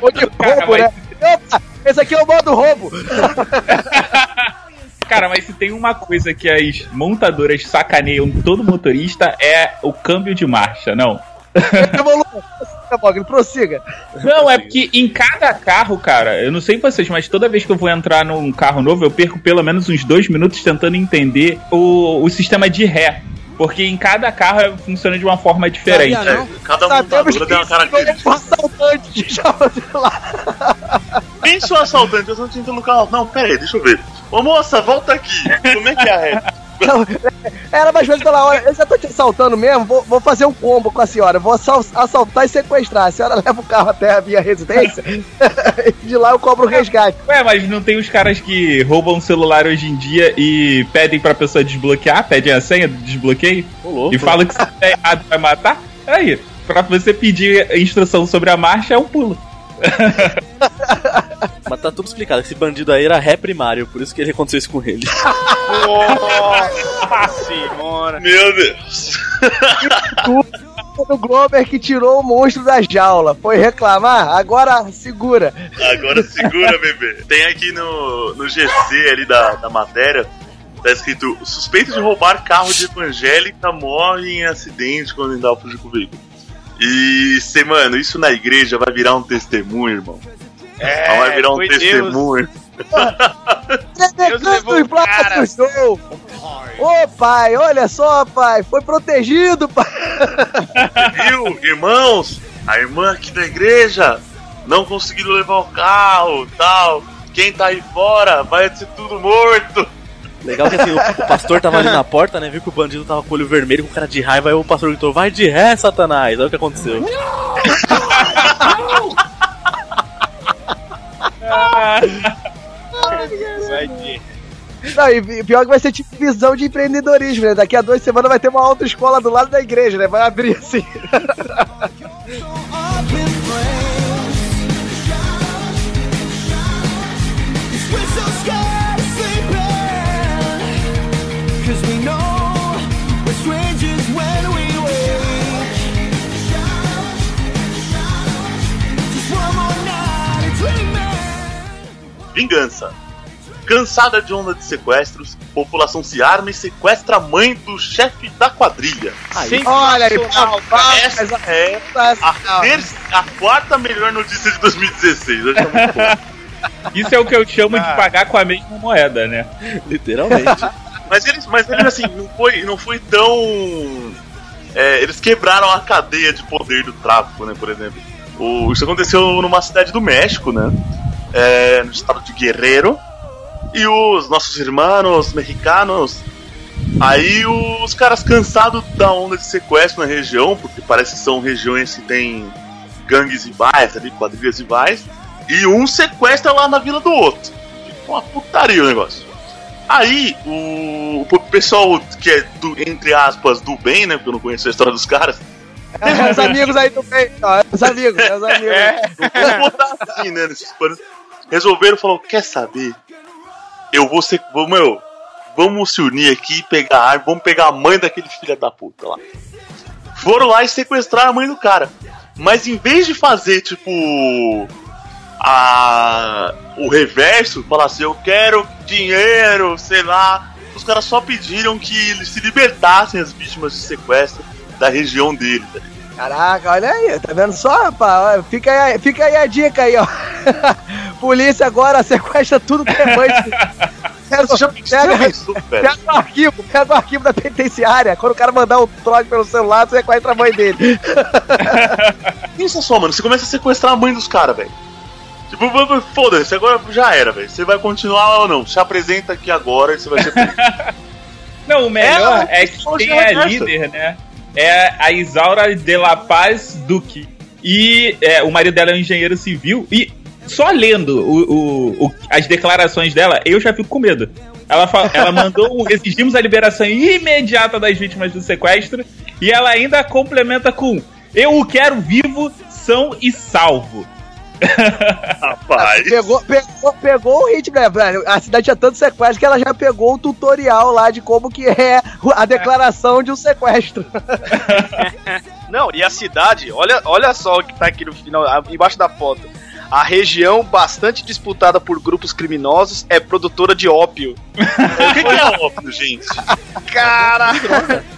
Ou de Cara, roubo, mas- né? Opa, esse aqui é o modo roubo. Cara, mas se tem uma coisa que as montadoras sacaneiam todo motorista é o câmbio de marcha, não. Prossiga. Não, é porque em cada carro, cara, eu não sei vocês, mas toda vez que eu vou entrar num carro novo, eu perco pelo menos uns dois minutos tentando entender o, o sistema de ré. Porque em cada carro é- funciona de uma forma diferente. Sabia, não? É, cada que tem uma característica. um assaltante de chama de lá. <laughs> Pensa o assaltante, eu estou tentando no carro. Não, pera aí, deixa eu ver. Ô moça, volta aqui. Como é que é a reta? Não, Era mais fácil falar, olha, eu já tô te assaltando mesmo, vou, vou fazer um combo com a senhora. Vou assal- assaltar e sequestrar. A senhora leva o carro até a minha residência. e <laughs> de lá eu cobro o resgate. Ué, mas não tem os caras que roubam o celular hoje em dia e pedem pra pessoa desbloquear, pedem a senha do desbloqueio e falam que se der errado vai matar? Aí, pra você pedir instrução sobre a marcha é um pulo. <laughs> Mas tá tudo explicado. Esse bandido aí era ré primário, por isso que ele aconteceu isso com ele. Nossa senhora. Meu Deus. O Glober que tirou o monstro da jaula. Foi reclamar? Agora segura. Agora segura, bebê. Tem aqui no, no GC ali da, da matéria, tá escrito: suspeito de roubar carro de evangélica morre em acidente quando ainda fugir com o veículo. E, cê, mano, isso na igreja vai virar um testemunho, irmão. É, vai virar um testemunho. Deus levou cara. do show. Ô pai, olha só, pai. Foi protegido, pai. Viu, irmãos? A irmã aqui da igreja não conseguiram levar o carro tal. Quem tá aí fora vai ser tudo morto. Legal que assim, o, o pastor tava ali na porta, né? Viu que o bandido tava com o olho vermelho, com cara de raiva, aí o pastor gritou, vai de ré, Satanás! Olha o que aconteceu. <laughs> Vai de- Não, e pior que vai ser tipo visão de empreendedorismo, né? Daqui a duas semanas vai ter uma autoescola do lado da igreja, né? Vai abrir assim. Cause we know Vingança. Cansada de onda de sequestros, população se arma e sequestra a mãe do chefe da quadrilha. Olha aí, Sensacional, rapaz, Essa é sensacional. a, terça- a quarta melhor notícia de 2016. Eu acho é muito bom. <laughs> Isso é o que eu chamo Ah. de pagar com a mesma moeda, né? Literalmente. <laughs> Mas eles, mas eles assim, não foi, não foi tão. é, eles quebraram a cadeia de poder do tráfico, né? Por exemplo. O- isso aconteceu numa cidade do México, né? É, no estado de Guerrero. E os nossos irmãos mexicanos. Aí os caras cansados da onda de sequestro na região, porque parece que são regiões que tem gangues rivais ali, quadrilhas rivais, e um sequestra lá na vila do outro. Fica uma putaria o negócio. Aí, o, o pessoal que é, do, entre aspas, do bem, né? Porque eu não conheço a história dos caras. É, os amigos aí do bem, ó. Os amigos, é os <laughs> amigos. Vamos botar assim, né? Nesses panos. Resolveram, falou, quer saber? Eu vou ser. Meu, vamos se unir aqui e pegar a arma, vamos pegar a mãe daquele filho da puta lá. Foram lá e sequestraram a mãe do cara. Mas em vez de fazer, tipo. A, o reverso, falar assim, eu quero dinheiro, sei lá. Os caras só pediram que eles se libertassem as vítimas de sequestro da região dele. tá ligado? Caraca, olha aí, tá vendo só, rapaz? Fica aí, fica aí a dica aí, ó. <laughs> Polícia agora sequestra tudo que é mãe. Pega, pega, Isso, velho. pega o arquivo, pega o arquivo da penitenciária. Quando o cara mandar um trote pelo celular, você sequestra a mãe dele. <laughs> Pensa só, mano, você começa a sequestrar a mãe dos caras, velho. Tipo, foda-se, agora já era, velho. Você vai continuar ou não? Se apresenta aqui agora e você vai ser. <laughs> Não, o melhor É, é, que quem é é líder, né? É a Isaura de La Paz Duque. E é, o marido dela é um engenheiro civil. E só lendo o- o- o- as declarações dela, eu já fico com medo. Ela, fa- ela mandou um, exigimos a liberação imediata das vítimas do sequestro e ela ainda complementa com eu o quero vivo, são e salvo. <laughs> Rapaz. Pegou, pegou, pegou o ritmo, né, velho? A cidade tinha tanto sequestro que ela já pegou o tutorial lá de como que é a declaração de um sequestro. <laughs> Não, e a cidade, olha, olha só o que tá aqui no final, embaixo da foto. A região, bastante disputada por grupos criminosos, é produtora de ópio. <laughs> O que, que é óbvio, gente? Cara!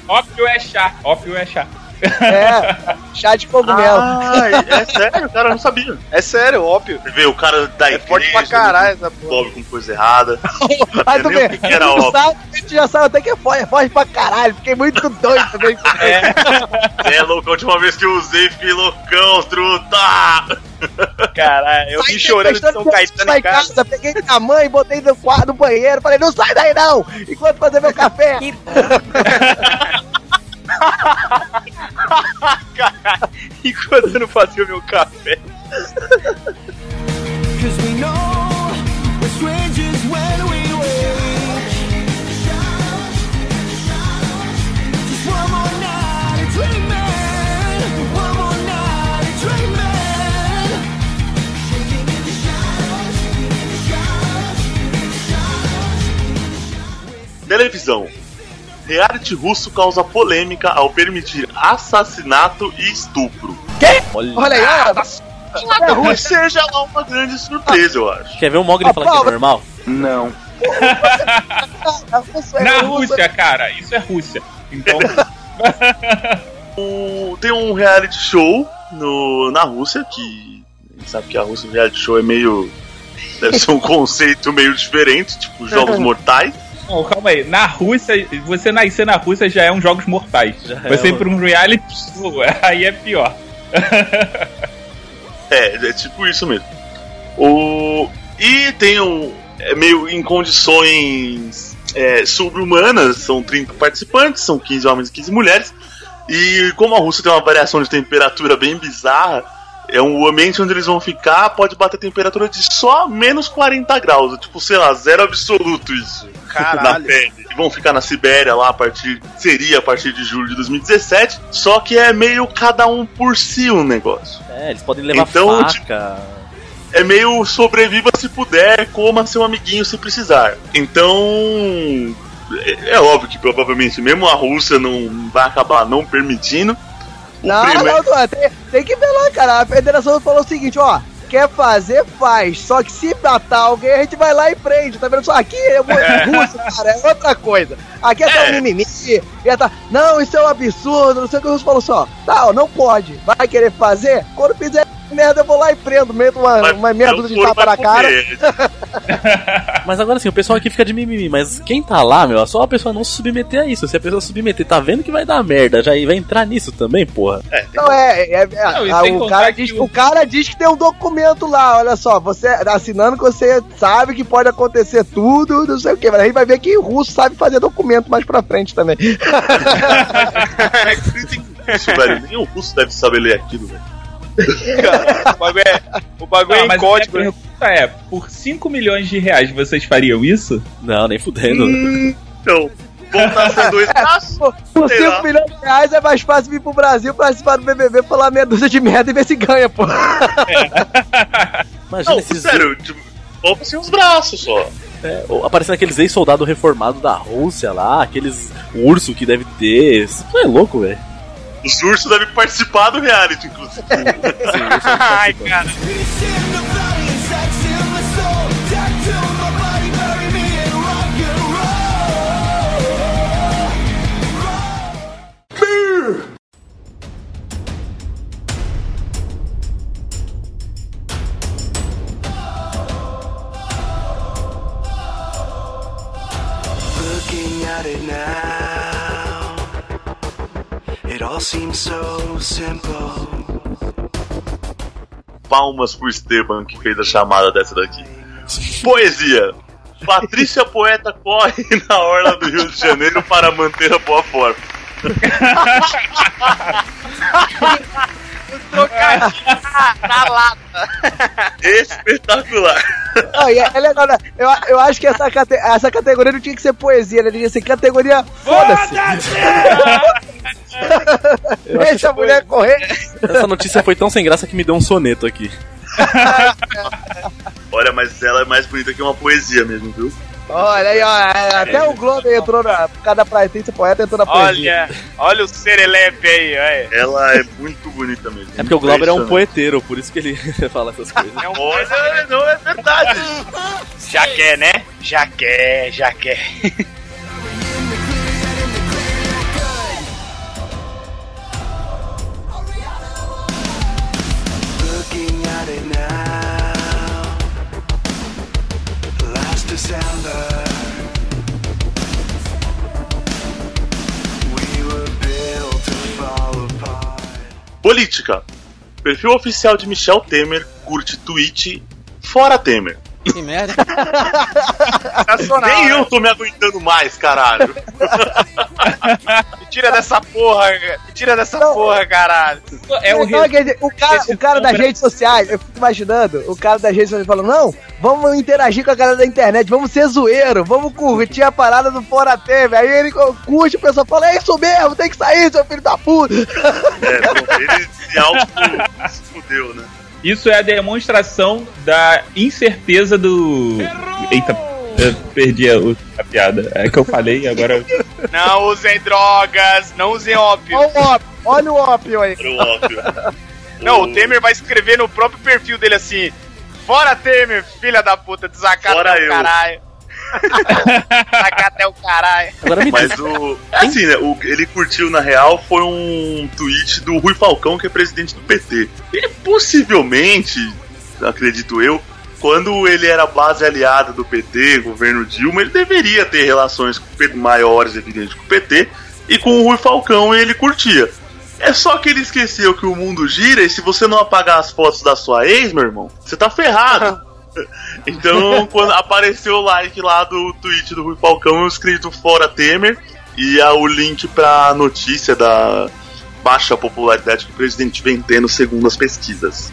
Ópio é chá, ópio é chá. É, chá de cogumelo. Ai, é sério, cara, eu não sabia. É sério, ópio. Você vê, o cara da É forte pra caralho essa porra. Envolve com coisa errada. <laughs> Aí tu nem vê, o que que era tu óbvio. sabe, a gente já sabe até que é foge, foge pra caralho. Fiquei muito doido também. Você é louco, a última vez que eu usei, fiquei loucão, truta! Caralho, eu vim chorando de São Caetano em casa. casa, peguei minha mãe, botei no quarto do banheiro, falei, não sai daí não, enquanto fazer meu café. <laughs> <laughs> Caralho, <laughs> enquanto eu não fazia o meu café. Televisão. Reality russo causa polêmica ao permitir assassinato e estupro. Olha, Olha aí, ó. Talvez seja lá uma grande surpresa, eu acho. Quer ver o Mogli Ah, falar que é normal? Não. <laughs> Na Rússia, cara, isso é Rússia. Então, <laughs> O- tem um reality show no, na Rússia, que a gente sabe que a Rússia, o reality show é meio. Deve ser um <laughs> conceito meio diferente, tipo Jogos Mortais. Não, calma aí. Na Rússia, você nascer na Rússia já é um Jogos Mortais. Já é você ir um- pra um reality show, <laughs> aí é pior. É, é tipo isso mesmo. O, e tem um. É meio em condições é, sobre-humanas, são 30 participantes, são 15 homens e 15 mulheres. E como a Rússia tem uma variação de temperatura bem bizarra, é um ambiente onde eles vão ficar, pode bater temperatura de só menos 40 graus. Tipo, sei lá, zero absoluto isso. Na Caralho. pele. E vão ficar na Sibéria lá a partir. Seria a partir de julho de 2017. Só que é meio cada um por si o negócio. É, eles podem levar Então, faca. é meio sobreviva se puder, coma seu amiguinho se precisar. Então. É, é óbvio que provavelmente mesmo a Rússia não vai acabar não permitindo. O Não, primeiro- não, não, tem, tem que ver lá, cara. A federação falou o seguinte, ó. Quer fazer, faz. Só que se matar alguém, a gente vai lá e prende. Tá vendo só? Aqui é Rússia, cara, é outra coisa. Aqui é só um mimimi. E tá, não, isso é um absurdo. Não sei o que o Russo falou só. Tá, ó, não pode. Vai querer fazer? Quando fizer merda, eu vou lá e prendo. Meto uma, Vai- uma merda o de tapa na cara. comer. <laughs> Mas agora assim, o pessoal aqui fica de mimimi, mas quem tá lá, meu, é só a pessoa não se submeter a isso. Se a pessoa submeter, tá vendo que vai dar merda, já vai entrar nisso também, porra. Não, é, é, é- Não, sem o, cara que diz, o- o cara diz que tem um documento lá, olha só, você assinando que você sabe que pode acontecer tudo, não sei o que, mas a gente vai ver que o russo sabe fazer documento mais pra frente também. <laughs> <laughs> Isso, velho. Nem o russo deve saber ler aquilo, velho. Cara, o bagulho é, o bagulho é Não, em mas código. a né? pergunta é: por 5 milhões de reais vocês fariam isso? Não, nem fudendo. Hum, então, voltar braços. <laughs> Por por Sei 5 lá. milhões de reais é mais fácil vir pro Brasil participar do BBB, falar meia dúzia de merda e ver se ganha, pô. <laughs> Imagina Não, esses. sério, tipo, volta assim os braços só. É, ou aparecendo aqueles ex-soldados reformados da Rússia lá, aqueles urso que deve ter. Isso é louco, velho. Os ursos devem participar do reality, inclusive. <laughs> Ai, cara. Peace in the body Palmas pro Esteban que fez a chamada dessa daqui. Poesia. Patrícia Poeta corre <laughs> na orla do Rio de Janeiro para manter a boa forma. <laughs> Trocadinho na lata. Espetacular. Não, é é legal, né? eu, eu acho que essa, cate- essa categoria não tinha que ser poesia, né? Tinha que ser categoria foda-se. Deixa a mulher correr. Essa notícia foi tão sem graça que me deu um soneto aqui. <laughs> Olha, mas ela é mais bonita que uma poesia mesmo, viu? Olha aí, ó. é, Até o Globo entrou na. Por causa da praetência poeta entrou na poesia. Olha, olha o serelepe aí, olha. Ela é muito bonita mesmo. É porque o Glauber é um poeteiro, por isso que ele <laughs> fala essas coisas. É um Olha, não é verdade. Já quer, né? Já quer, já quer. Política. Perfil oficial de Michel Temer curte tweet fora Temer. Que merda. Nem né? eu tô me aguentando mais, caralho. <laughs> Me tira dessa porra, me tira dessa Não. porra, caralho. É o quer dizer, o cara, o cara das redes sociais, eu fico imaginando, o cara das redes sociais falando, não, vamos interagir com a galera da internet, vamos ser zoeiro, vamos curtir a parada do Fora Temer. Aí ele curte, o pessoal fala, é isso mesmo, tem que sair, seu filho da puta. É, pô, ele se auto se fudeu, né? Isso é a demonstração da incerteza do. Eita, eu perdi a, a piada. É que eu falei agora. Não usem drogas, não usem ópio. Olha o ópio, olha o ópio aí. O óbvio. Não, o Temer vai escrever no próprio perfil dele assim: Fora Temer, filha da puta, desacar Fora até o eu. caralho. <laughs> até o caralho. Agora me diz, Mas o. Assim, né? O, ele curtiu, na real, foi um tweet do Rui Falcão, que é presidente do PT. Ele possivelmente, acredito eu, quando ele era base aliada do PT, governo Dilma, ele deveria ter relações com o PT maiores, evidente, com o PT, e com o Rui Falcão ele curtia. É só que ele esqueceu que o mundo gira e se você não apagar as fotos da sua ex, meu irmão, você tá ferrado. <laughs> Então, quando apareceu o like lá do tweet do Rui Falcão, escrito Fora Temer, e há o link pra notícia da baixa popularidade que o presidente vem tendo segundo as pesquisas.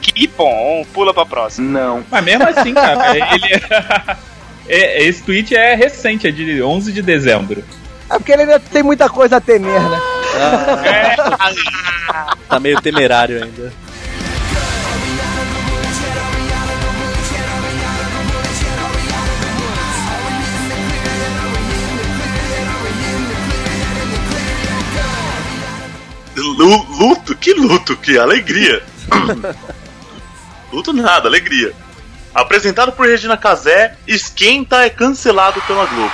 Que bom, pula pra próxima. Mas mesmo assim, cara, ele. <laughs> É, esse tweet é recente, é de 11 de dezembro. É porque ele ainda tem muita coisa a temer, né? <laughs> tá meio temerário ainda. Luto? Que luto? Que alegria! <laughs> luto nada, alegria. Apresentado por Regina Casé, Esquenta é cancelado pela Globo.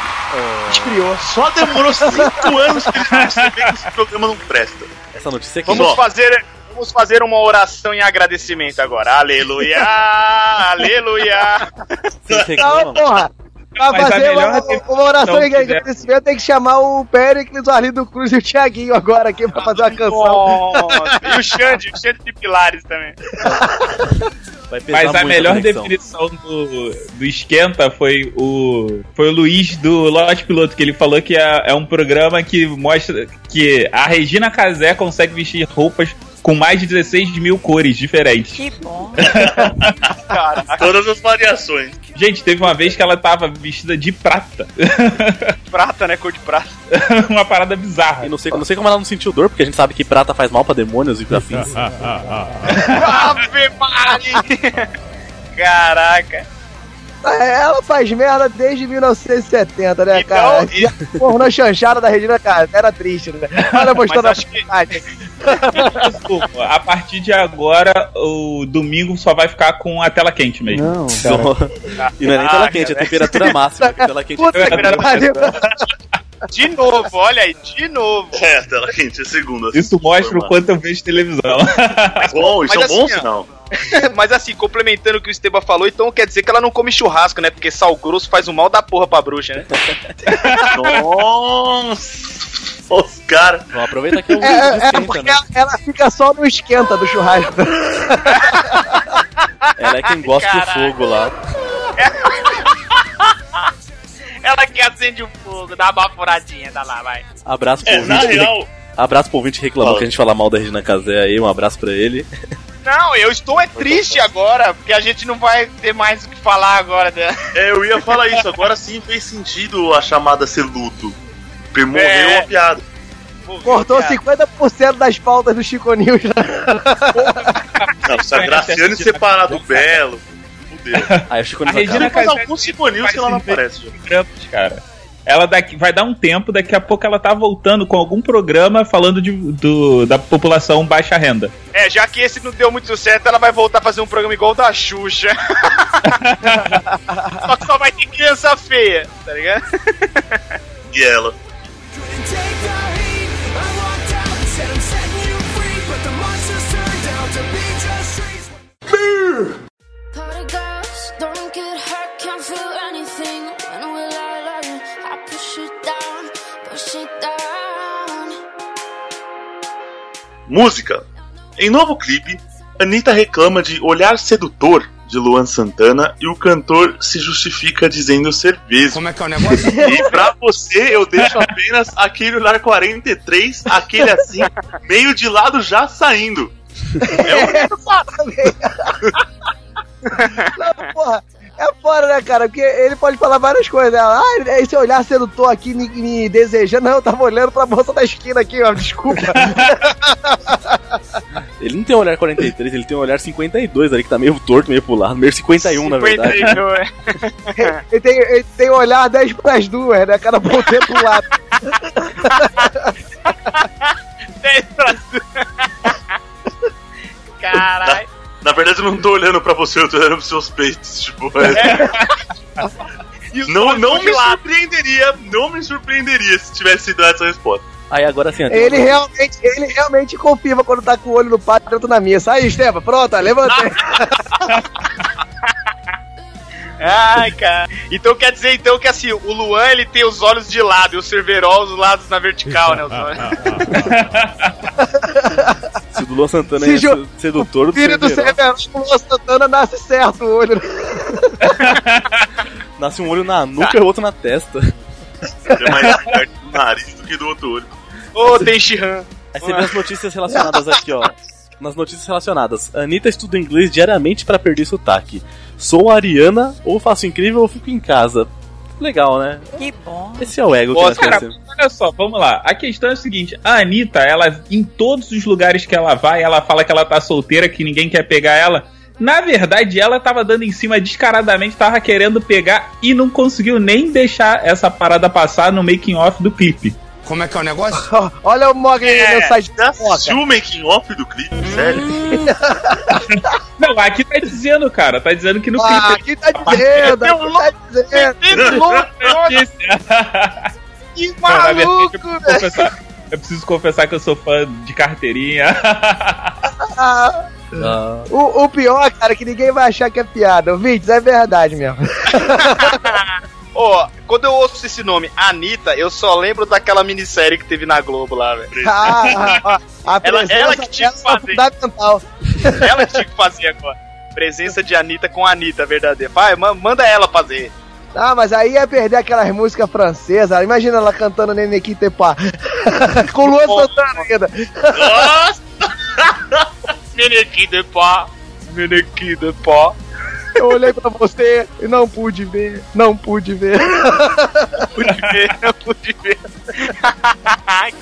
Esfriou. Só demorou cinco anos pra eles perceberem que esse programa não presta. Essa notícia aqui. Vamos Só. fazer. Vamos fazer uma oração em agradecimento agora. Aleluia! <laughs> aleluia! Vocês Não, porra. Pra Mas a fazer uma, uma oração em agradecimento tem que chamar o Péricles, o Arlindo Cruz e o Thiaguinho agora aqui pra fazer uma canção. Nossa, e o Xande, o Xande de Pilares também. Vai pesar Mas a melhor conexão. definição do, do esquenta foi o foi o Luiz do Lote Piloto, que ele falou que é, é um programa que mostra que a Regina Casé consegue vestir roupas com mais de 16 mil cores diferentes. Que bom. Caraca, Todas as variações. Gente, teve uma vez que ela tava vestida de prata. <laughs> prata, né? Cor de prata. uma parada bizarra. E não sei, não sei como ela não sentiu dor, porque a gente sabe que prata faz mal pra demônios e pra fins. <laughs> Ave Maria! <laughs> Caraca. É, Ela faz merda desde 1970, né, Então, cara? e- a porra chanchada da Regina Casé era triste, né? Olha mostrando a acho que-. Desculpa, a partir de agora, o domingo só vai ficar com a tela quente mesmo. Não, e não é nem tela quente, é temperatura máxima. <laughs> Tela quente Puta que pariu. De novo, olha aí, de novo. É, tela quente, é segunda. Isso mostra o quanto eu vejo televisão. Bom, isso Mas é um bom assim, ó. sinal. <laughs> Mas assim, complementando o que o Esteban falou, então quer dizer que ela não come churrasco, né? Porque sal grosso faz um mal da porra pra bruxa, né? <laughs> Nossa! Os caras. Vamos aproveitar que é o É, é, é esquenta, porque né? ela, ela fica só no esquenta do churrasco. Ela é quem gosta do Caralho. fogo lá. <laughs> Ela que acende o fogo, dá uma baforadinha, dá lá, vai. Abraço pro É, ouvinte real, Abraço pro ouvinte que reclamou Fala. que a gente fala mal da Regina Casé aí, um abraço pra ele. Não, eu estou é triste agora, porque a gente não vai ter mais o que falar agora dela. É, eu ia falar isso. Agora sim fez sentido a chamada ser luto. Porque morreu É. uma piada. Cortou 50% das pautas do Chico News. Não, se a Graciane separar do Belo. Fudeu. <laughs> Aí o Chico A Regina Casé alguns Chico News que ela não faz aparece. programas, cara. Ela daqui, vai dar um tempo, daqui a pouco ela tá voltando com algum programa falando de, do, da população baixa renda. É, já que esse não deu muito certo, ela vai voltar a fazer um programa igual o da Xuxa. <laughs> só que só vai ter criança feia, tá ligado? E ela. Couldn't Música. Em novo clipe, Anitta reclama de olhar sedutor de Luan Santana e o cantor se justifica dizendo ser vesgo. Como é que é o negócio? E pra você eu deixo apenas aquele olhar 43, aquele assim, meio de lado já saindo. É <laughs> Não, porra. É fora, né, cara? Porque ele pode falar várias coisas. Ela, ah, esse olhar sedutor aqui me, me desejando. Não, eu tava olhando pra moça da esquina aqui, ó. Desculpa. <laughs> Ele não tem um olhar 43, ele tem um olhar 52 ali, que tá meio torto, meio pro lado, meio 51 na verdade. 52. <laughs> ele, tem, ele tem olhar 10 pras duas, né? Cada ponteiro pro lado. <laughs> 10 pra Caralho. Na verdade eu não tô olhando pra você, eu tô olhando pros seus peitos. Tipo, é. Os <laughs> não, não me surpreenderia, não me surpreenderia se tivesse sido essa resposta. Aí agora sim, Ele realmente, ele realmente confirma quando tá com o olho no pato dentro na missa. Aí, Esteban, pronto, levantei. <laughs> Ai, cara. Então quer dizer então que assim, o Luan ele tem os olhos de lado e o Cerverol os lados na vertical, né? Os olhos. <laughs> se o do Luan Santana Se é jo- sedutor do Filho do Severo, o Santana nasce certo o olho. <laughs> nasce um olho na nuca e o outro na testa. É mais perto do nariz do que do outro olho. Ô, tem Shihan. Aí você vê as notícias relacionadas aqui, ó. Nas notícias relacionadas. Anitta estuda inglês diariamente pra perder sotaque. Sou ariana, ou faço incrível ou fico em casa. Legal, né? Que bom. Esse é o ego que nós cara, olha só, vamos lá. A questão é a seguinte: a Anitta, ela, em todos os lugares que ela vai, ela fala que ela tá solteira, que ninguém quer pegar ela. Na verdade, ela tava dando em cima descaradamente, tava querendo pegar e não conseguiu nem deixar essa parada passar no making off do clipe. Como é que é o negócio? <laughs> Olha o Mog aí É, no site Você da assistiu o making off do clipe? Sério? <laughs> Não, aqui tá dizendo, cara, tá dizendo que no Ah, clipe. aqui tá dizendo, aqui tá dizendo. Que louco, <laughs> que Não, na verdade, eu maluco, preciso, velho. eu preciso confessar que eu sou fã de carteirinha. Ah, Ah, o, o pior, cara, é que ninguém vai achar que é piada. Ouvintes, é verdade mesmo. Ó, quando eu ouço esse nome, Anitta, eu só lembro daquela minissérie que teve na Globo lá, velho. Ah, ah, ah, a Ela- presença ela que tinha que é fazer. Ela que tinha que fazer agora. Presença de Anitta com Anitta, verdadeira. Vai, ma- manda ela fazer. Ah, mas aí ia perder aquelas músicas francesas. Imagina ela cantando Neneki Tepá. <laughs> Com Luan Santana ainda. Nossa! <laughs> Eu olhei pra você e não pude ver. Não pude ver. <laughs> Pude ver, não pude ver.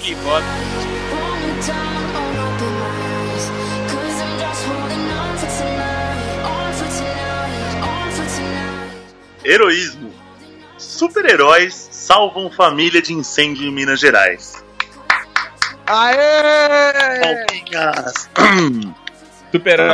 que bosta. Heroísmo. Super-heróis salvam família de incêndio em Minas Gerais. Aê! Palminhas. <clears throat>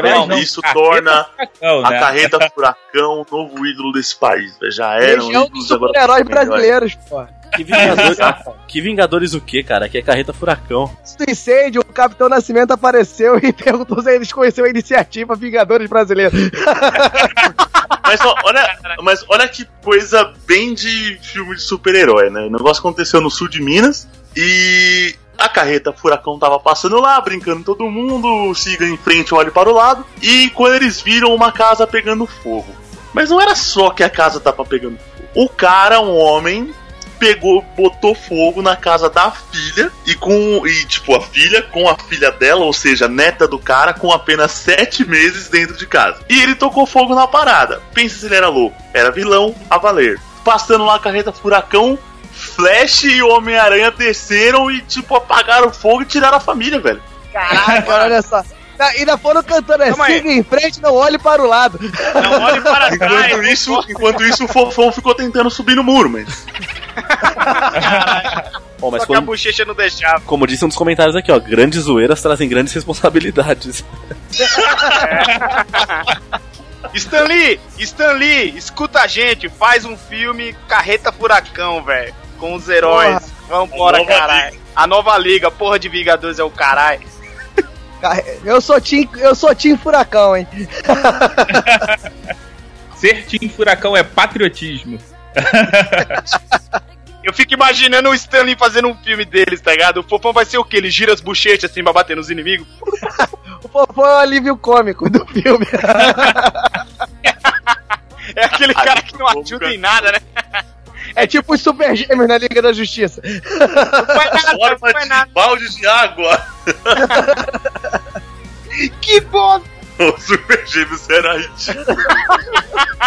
Não, não, isso carreta torna furacão, A né? carreta <laughs> furacão, o novo ídolo desse país. Já eram ídolos agora. super-heróis brasileiros, pô. que Vingadores, <laughs> que Vingadores o que, cara? Que é carreta furacão. Do incêndio, o Capitão Nascimento apareceu e <laughs> perguntou se eles conheciam a iniciativa Vingadores Brasileiros. Mas, ó, olha, mas olha que coisa bem de filme de super-herói, né? O negócio aconteceu no sul de Minas e a carreta furacão tava passando lá, brincando todo mundo, siga em frente, olhe para o lado. E quando eles viram uma casa pegando fogo. Mas não era só que a casa tava pegando fogo. O cara, um homem, pegou, botou fogo na casa da filha e com e tipo a filha com a filha dela, ou seja, neta do cara, com apenas sete meses dentro de casa. E ele tocou fogo na parada. Pensa se ele era louco. Era vilão a valer. Passando lá a carreta furacão, Flash e o Homem-Aranha desceram e tipo apagaram o fogo e tiraram a família, velho. Caraca, olha só. Ah, Ainda foram cantando, é, Calma aí. siga em frente, não olhe para o lado. Não olhe para <laughs> trás. Enquanto isso, enquanto isso, o fofão ficou tentando subir no muro, mas. Ó, mas Só que a bochecha não deixava. como disse um dos comentários aqui, ó, grandes zoeiras trazem grandes responsabilidades. Stanley, Stanley, escuta a gente, faz um filme Carreta Furacão, velho. Com os heróis. Vambora, Nova caralho. A nova liga, porra de Vingadores é o caralho. <laughs> Eu sou Tim, eu sou Tim Furacão, hein? <laughs> Ser Team Furacão é patriotismo. <laughs> Eu fico imaginando o Stanley fazendo um filme deles, tá ligado? O fofão vai ser o quê? Ele gira as bochechas assim pra bater nos inimigos? O Fofão é o alívio cômico do filme. É aquele cara que não ajuda em nada, né? É tipo os Super Gêmeos na Liga da Justiça. Não faz nada, não Forma faz de nada. balde de água. Que bosta! O Super Gêmeos era ridículo.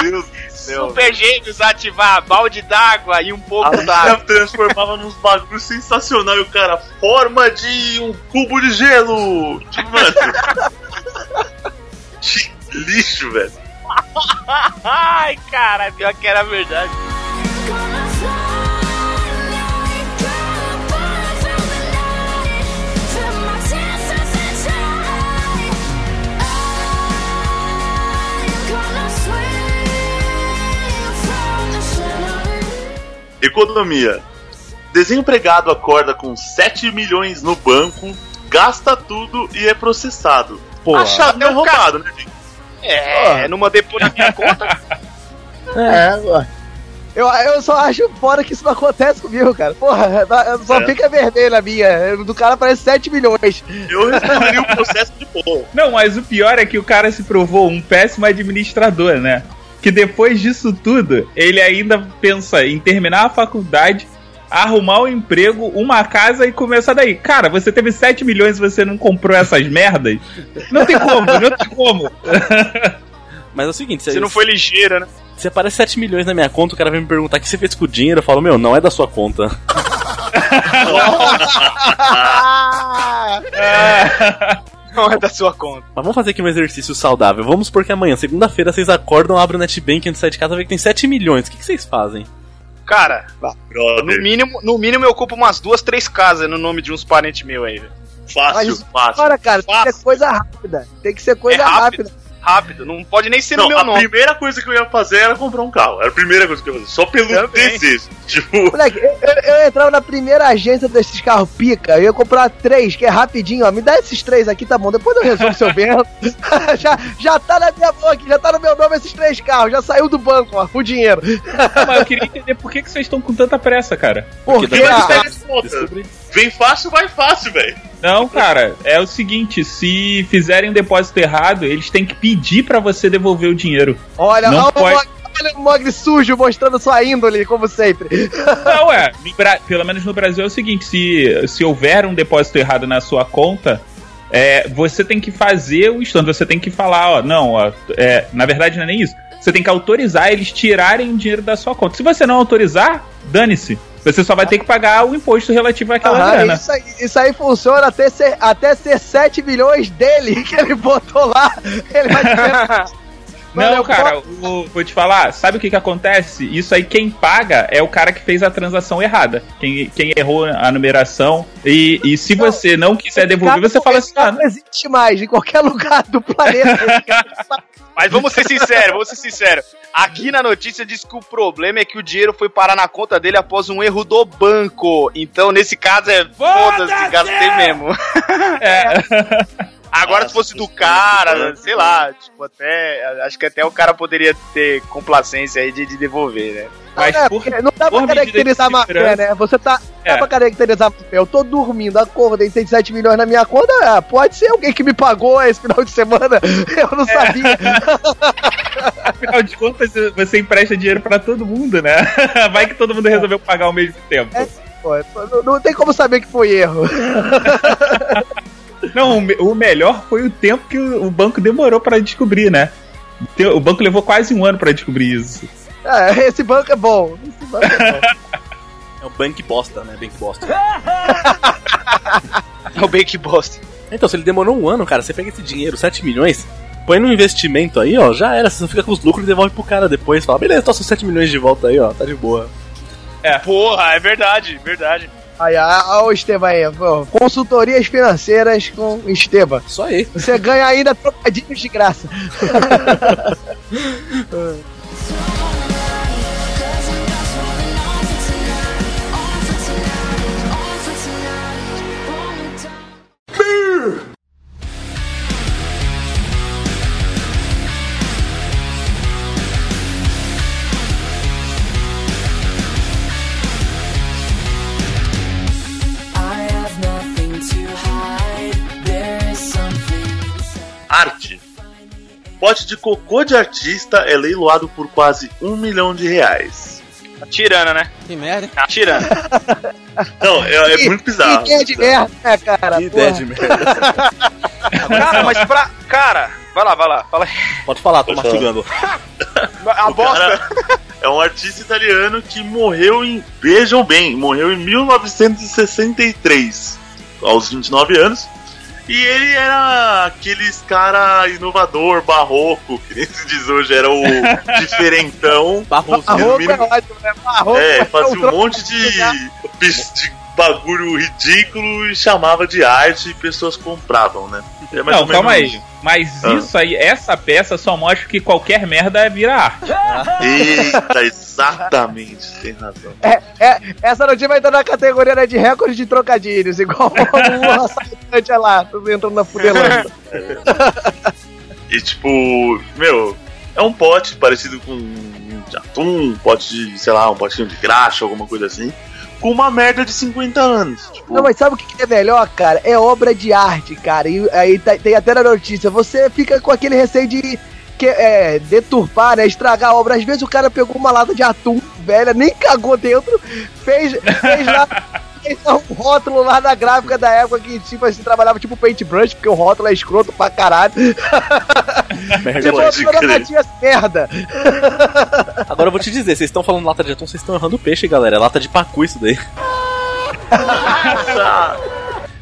Meu Deus do céu. Super Gêmeos ativar balde d'água e um pouco d'água. transformava nos bagulhos sensacional e o cara, forma de um cubo de gelo. Tipo, mano. <laughs> que lixo, velho. <laughs> Ai, cara, pior que era verdade. Economia. Desempregado acorda com 7 milhões no banco, gasta tudo e é processado. Pô, a chave é até o ca- roubado, né, gente? É, não mandei na minha conta. <laughs> É. Eu, eu só acho fora que isso não acontece comigo, cara. Porra, só É. fica vermelho a minha. Do cara parece 7 milhões. Eu responderia o processo de boa. Não, mas o pior é que o cara se provou um péssimo administrador, né? Que depois disso tudo, ele ainda pensa em terminar a faculdade, arrumar um emprego, uma casa e começar daí. Cara, você teve 7 milhões e você não comprou essas merdas? Não tem como, não tem como. Mas é o seguinte, se, Você não foi ligeiro, né? Se aparece 7 milhões na minha conta, o cara vem me perguntar o que você fez com o dinheiro, eu falo, meu, não é da sua conta. <laughs> Não é da sua conta. Mas vamos fazer aqui um exercício saudável. Vamos porque amanhã, segunda-feira, vocês acordam, abrem o NetBank antes de sair de casa vê que tem 7 milhões. O que, que vocês fazem? Cara, no mínimo, no mínimo eu ocupo umas duas, três casas no nome de uns parentes meus aí, velho. fácil, Mas- fácil. Agora, cara, tem que Fácil. ser coisa rápida. Tem que ser coisa É rápido. rápida. Rápido, não pode nem ser no Não, meu a nome. primeira coisa que eu ia fazer era comprar um carro. Era a primeira coisa que eu ia fazer. Só pelo Também. desejo. Tipo, Moleque, eu, eu- eu entrava na primeira agência desses carros pica, eu ia comprar três, que é rapidinho, ó. Me dá esses três aqui, tá bom. Depois eu resolvo seu <laughs> vendo. <laughs> já, já tá na minha mão aqui, já tá no meu nome esses três carros, já saiu do banco, ó, o dinheiro. Mas eu queria entender por que, que vocês estão com tanta pressa, cara. Porque daí a- conta. Descobri. Vem fácil, vai fácil, velho. Não, cara, é o seguinte, se fizerem um depósito errado, eles têm que pedir pra você devolver o dinheiro. Olha, Não olha, o pode. Olha o Mogli sujo mostrando sua índole, como sempre. <laughs> Não, é. Pelo menos no Brasil é o seguinte: se, se houver um depósito errado na sua conta, é, você tem que fazer o estorno. Você tem que falar, ó, não, ó, é, na verdade não é nem isso. Você tem que autorizar eles tirarem o dinheiro da sua conta. Se você não autorizar, dane-se. Você só vai ter que pagar o imposto relativo àquela Aham, grana. isso, aí, isso aí funciona até ser, até ser 7 milhões dele <laughs> que ele botou lá. Ele vai Mano, <laughs> Não, cara, o- vou te falar, sabe o que que acontece? Isso aí quem paga é o cara que fez a transação errada. Quem, quem errou a numeração. E, e se você não quiser devolver, você fala assim, ah, não existe mais em qualquer <laughs> lugar do planeta. Mas vamos ser sinceros, vamos ser sinceros. Aqui na notícia diz que o problema é que o dinheiro foi parar na conta dele após um erro do banco. Então, nesse caso, é foda-se, gastei mesmo. é. <laughs> Agora, se fosse do cara, sei lá, tipo, até. Acho que até o cara poderia ter complacência aí de, de devolver, né? Mas É, por, porque não dá pra por medida caracterizar má fé, né? Você tá. É. Dá pra caracterizar má fé. Eu tô dormindo, acordei, tem 7 milhões na minha conta. ah, pode ser alguém que me pagou esse final de semana. <laughs> Eu É. não sabia. <laughs> afinal de contas, você empresta dinheiro pra todo mundo, né? <laughs> Vai que todo mundo resolveu pagar ao mesmo tempo. É. Pô, não, não tem como saber que foi erro. Não, o me- o melhor foi o tempo que o o banco demorou pra descobrir, né? O banco levou quase um ano pra descobrir isso. É, esse banco é bom. Esse banco é bom. É o Bank Bosta, né? Bank Bosta. É o Bake Bosta. Então, se ele demorou um ano, cara, você pega esse dinheiro, 7 milhões, põe no investimento aí, ó, já era. Você fica com os lucros e devolve pro cara depois. Fala, beleza, tô seus 7 milhões de volta aí, ó, tá de boa. Porra, é verdade, verdade. Aí, ó, o Esteban aí. pô, Consultorias financeiras com Esteban. Só aí. Você ganha ainda trocadilhos de graça. <laughs> Pote de cocô de artista é leiloado por quase um milhão de reais. Tirando, né? Que merda. Tirando. <laughs> Não, é, é muito bizarro. Que ideia de merda, né, cara? Que ideia de merda. <laughs> Cara, mas pra. Cara, vai lá, vai lá. Fala aí. Pode falar, tô Pode mastigando. <laughs> A O bosta. é um artista italiano que morreu em. Vejam bem, morreu em 1963, aos 29 anos. E ele era aqueles cara inovador, barroco, que nem se diz hoje, era o <laughs> diferentão. Barroso. Barroco é ótimo, né? Barroco É, é fazia um um monte de, de bagulho ridículo e chamava de arte e pessoas compravam, né? É mais Não, menos calma aí. Mas Ah. isso aí, essa peça só mostra que qualquer merda vira arte. Eita, exatamente, tem razão. É, é, essa notícia vai entrar na categoria né, de recorde de trocadilhos, igual <laughs> o assaltante é lá, entrando na fudelândia. <laughs> E tipo, meu, é um pote parecido com um atum, um pote de, sei lá, um potinho de graxa, alguma coisa assim, com uma merda de 50 anos. Tipo, Não, mas sabe o que é melhor, cara? É obra de arte, cara. E aí tá- tem até na notícia, você fica com aquele receio de que, é, deturpar, né? Estragar a obra. Às vezes o cara pegou uma lata de atum velha, nem cagou dentro, fez, fez lá. <laughs> lá um rótulo lá na gráfica da época que, tipo assim, trabalhava tipo paintbrush, porque o rótulo é escroto pra caralho. <laughs> Tipo, pode toda latinha merda. Agora eu vou te dizer, vocês estão falando lata de atum, vocês estão errando peixe, galera. É lata de pacu isso daí.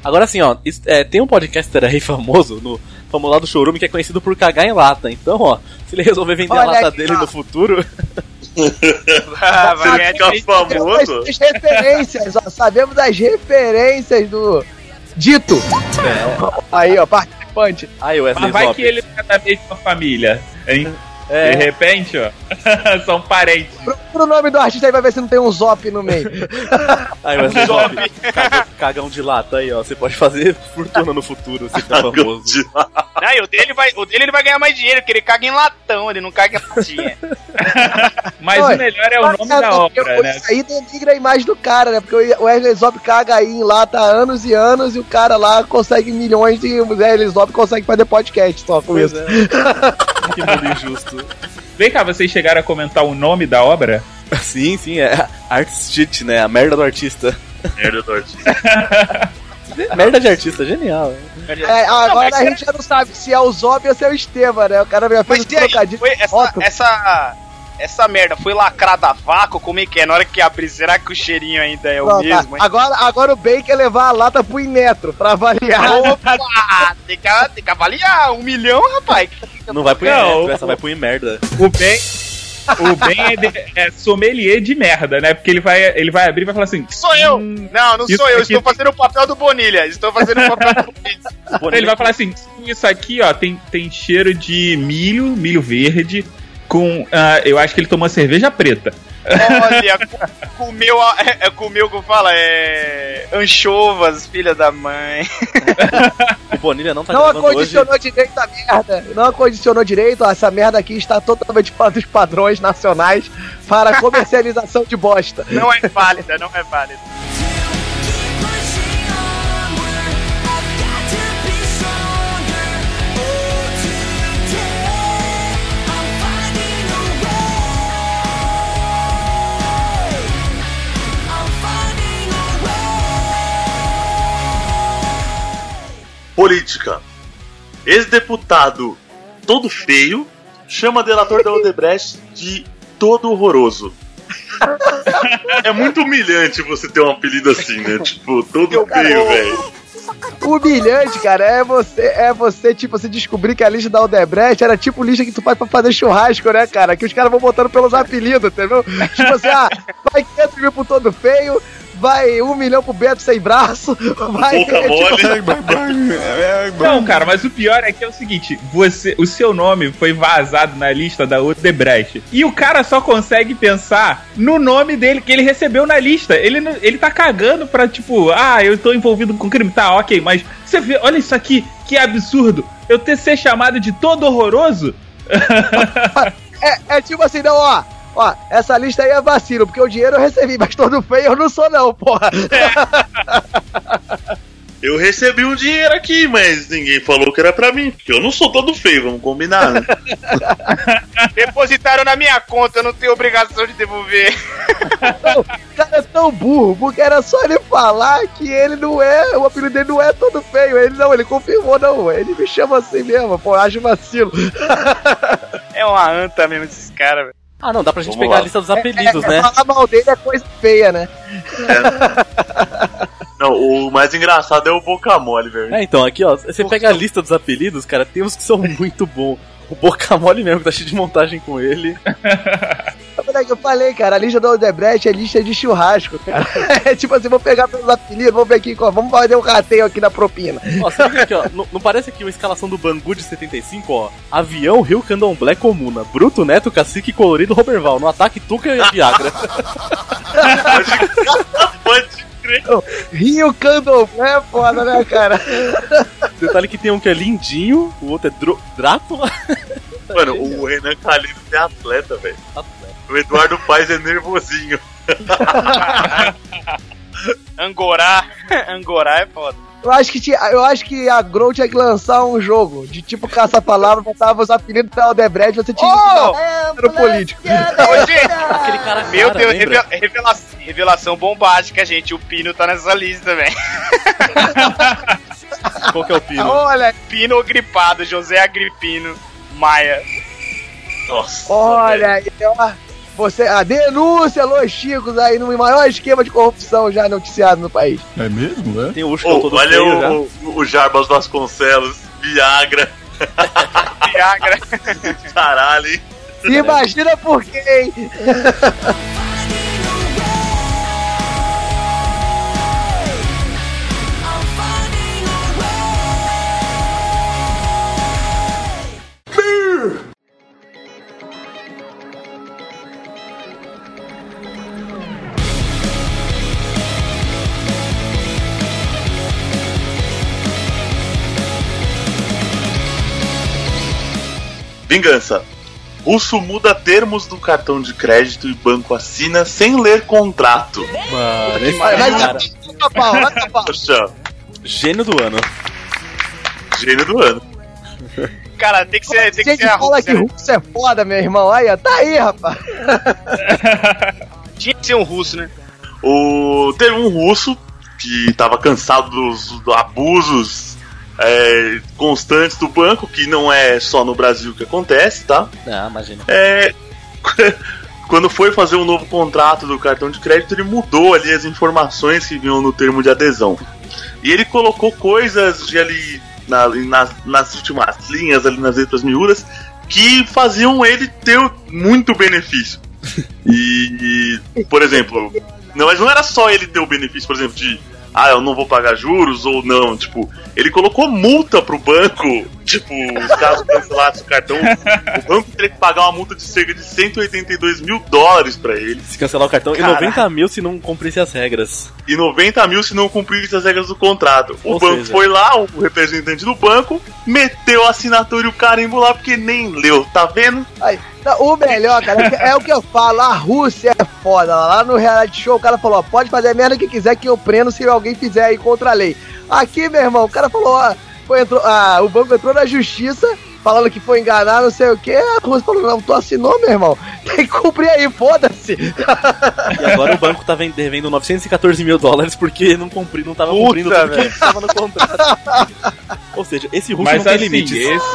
Agora assim, ó, isso- é, tem um podcaster aí famoso no famoso lá do Chorume que é conhecido por cagar em lata. Então, ó, se ele resolver vender a Olha lata aqui, dele ó. no futuro, Ah, vai Você ganhar fica de- famoso. As referências, ó, sabemos das referências do Dito. Aí, ó, participante. aí o Wesley Mas vai que ele é da mesma família, hein? É. De repente, ó, <laughs> são parentes. Pro nome do artista aí vai ver se não tem um zop no meio. <laughs> Aí o Wesley Zop, cagão, cagão de lata aí, ó. Você pode fazer fortuna no futuro se ficar famoso. Não, e o dele, vai, o dele ele vai ganhar mais dinheiro, porque ele caga em latão, ele não caga em latinha. <laughs> Mas Oi, o melhor é o nome da obra, né? Isso aí denigra a imagem do cara, né? Porque o Wesley Zop caga aí em lata há anos e anos e o cara lá consegue milhões de. O Wesley Zop consegue fazer podcast só com Pois isso. é. que mundo injusto. Vem cá, vocês chegaram a comentar o nome da obra? <laughs> Sim, sim, é Artist Shit, né? A merda do artista. Merda do artista. <laughs> merda de artista, genial. É, agora Não, a gente já não sabe se é o Zop ou se é o Esteban, né? O cara já fez Mas um trocadilho. foi essa, essa, essa merda foi lacrada a vácuo? Como é que é? Na hora que abrir, será que o cheirinho ainda é o Não, tá. mesmo? hein? Agora, agora o Ben quer levar a lata pro Inmetro pra avaliar. Opa, tem que, tem que avaliar um milhão, rapaz. Não vai pro Inmetro, essa vai pro merda. O bem. O bem é, de- é sommelier de merda, né? Porque ele vai, ele vai abrir e vai falar assim. Sou eu! "Hum", Não, não sou eu, estou tem- fazendo o papel do Bonilha. Estou fazendo o papel do Bonilha. Ele vai falar assim: isso aqui, ó, tem, tem cheiro de milho, milho verde, com. ah, eu acho que ele tomou cerveja preta. Olha, co- comeu, é, é, comeu, como fala, é. Anchovas, filha da mãe. O Bonilha não tá Não gravando hoje. acondicionou direito a merda. Não acondicionou direito. Essa merda aqui está totalmente fora dos padrões nacionais para comercialização de bosta. Não é válida, não é válida. Política. Ex-deputado todo feio chama delator da Odebrecht de todo horroroso. É muito humilhante você ter um apelido assim, né? Tipo, todo feio, velho. Humilhante, cara, é você, é você, tipo, você descobrir que a lista da Odebrecht era tipo lista que tu faz pra fazer churrasco, né, cara? Que os caras vão botando pelos apelidos, entendeu? Tipo assim, ah, vai 500 mil pro todo feio, vai um milhão pro Beto sem braço, vai. Boca tipo, Não, cara, mas o pior é que é o seguinte: você, o seu nome foi vazado na lista da Odebrecht. E o cara só consegue pensar no nome dele que ele recebeu na lista. Ele, ele tá cagando pra, tipo, ah, eu tô envolvido com crime. Tá, ok, mas você vê, olha isso aqui, que absurdo. Eu ter ser chamado de todo horroroso? <laughs> É, é tipo assim, não, ó. Ó, essa lista aí é vacilo, porque o dinheiro eu recebi, mas todo feio eu não sou, não, porra. Eu recebi um dinheiro aqui, mas ninguém falou que era pra mim, porque eu não sou todo feio, vamos combinar, né? <laughs> Depositaram na minha conta, eu não tenho obrigação de devolver. Não, o cara é tão burro, porque era só ele falar que ele não é, o apelido dele não é todo feio. Ele não, ele confirmou, não. Ele me chama assim mesmo, pô, acho vacilo. É uma anta mesmo esses caras, velho. Ah, não, dá pra gente Vamos pegar lá. a lista dos apelidos, é, né? Falar mal dele é coisa feia, né? Não, o mais engraçado é o boca mole, velho. É, então, aqui, ó, você pega a lista dos apelidos, cara, tem uns que são <laughs> muito bons. O Boca Mole mesmo, que tá cheio de montagem com ele. <laughs> Olha que eu falei, cara, a lista do Odebrecht é lista de churrasco, cara. <laughs> É tipo assim, vou pegar pelos apelidos, vamos ver aqui, ó, vamos fazer um rateio aqui na propina. Ó, você aqui, ó, não, não parece aqui uma escalação do Bangu de 75, ó? Avião, Rio, Candomblé, Comuna, Bruto, Neto, Cacique, Colorido, Roberval. No ataque, Tuca e Viagra. Pode <laughs> crer. Rio Candomblé é foda, né, cara? Detalhe que tem um que é lindinho, o outro é Drácula. Mano, o Renan Calino é atleta, velho. O Eduardo Paes é nervosinho. <laughs> Angorá. Angorá é foda. Eu acho que, tinha, eu acho que a Grow tinha que lançar um jogo de tipo caça-palavra, botava os apelidos da Odebrecht, você tinha Oh! que no político. Aquele cara meu cara, Deus, lembra? revela- revela- revelação bombástica, gente. O Pino tá nessa lista também. <laughs> Qual que é o pino? Olha, Pino gripado, José Agripino Maia. Nossa. olha aí, ó. Você, a denúncia, Los Chicos, aí no maior esquema de corrupção já noticiado no país. É mesmo? É? Tem o Ushka Ô, todo olha feio já. o, o, o Jarbas Vasconcelos, Viagra, <laughs> Viagra. caralho. hein? Imagina por quê, hein? <laughs> Vingança. Russo muda termos do cartão de crédito e banco assina sem ler contrato. Mano, esse Vai, vai, cara, vai. Poxa, gênio do ano. gênio do ano. Cara, tem que ser, tem que ser a fala que russo é foda, meu irmão. Aí, tá aí, rapaz. <laughs> Tinha que ser um russo, né? O, teve um russo que estava cansado dos, dos abusos é, constantes do banco, que não é só no Brasil que acontece, tá? Ah, imagina. É, <laughs> quando foi fazer um novo contrato do cartão de crédito, ele mudou ali as informações que vinham no termo de adesão. E ele colocou coisas de ali na- nas, nas últimas linhas, ali nas letras miúdas, que faziam ele ter muito benefício. <laughs> E, e, por exemplo, não, mas não era só ele ter o benefício, por exemplo, de ah, eu não vou pagar juros ou não. Tipo, ele colocou multa pro banco. Tipo, caso cancelasse o cartão, o banco teria que pagar uma multa de cerca de 182 mil dólares pra ele. Se cancelar o cartão, Caraca. e 90 mil se não cumprisse as regras. E 90 mil se não cumprisse as regras do contrato. O Ou banco seja- foi lá, o representante do banco, meteu a assinatura e o carimbo lá porque nem leu, tá vendo? Aí, o melhor, cara, é, que- é o que eu falo, a Rússia é foda. Lá no reality show o cara falou, ó, pode fazer a merda que quiser que eu prendo se alguém fizer aí contra a lei. Aqui, meu irmão, o cara falou, ó, foi, entrou, ah, o banco entrou na justiça, falando que foi enganar, não sei o que. A Rússia falou, não, tu assinou, meu irmão. <laughs> Tem que cumprir aí, foda-se. E agora o banco tá ven- devendo 914 mil dólares porque não, cumpri, não tava Puta, cumprindo tudo que tava no contrato. Ou seja, esse russo Mas não tem assim, limites. esse.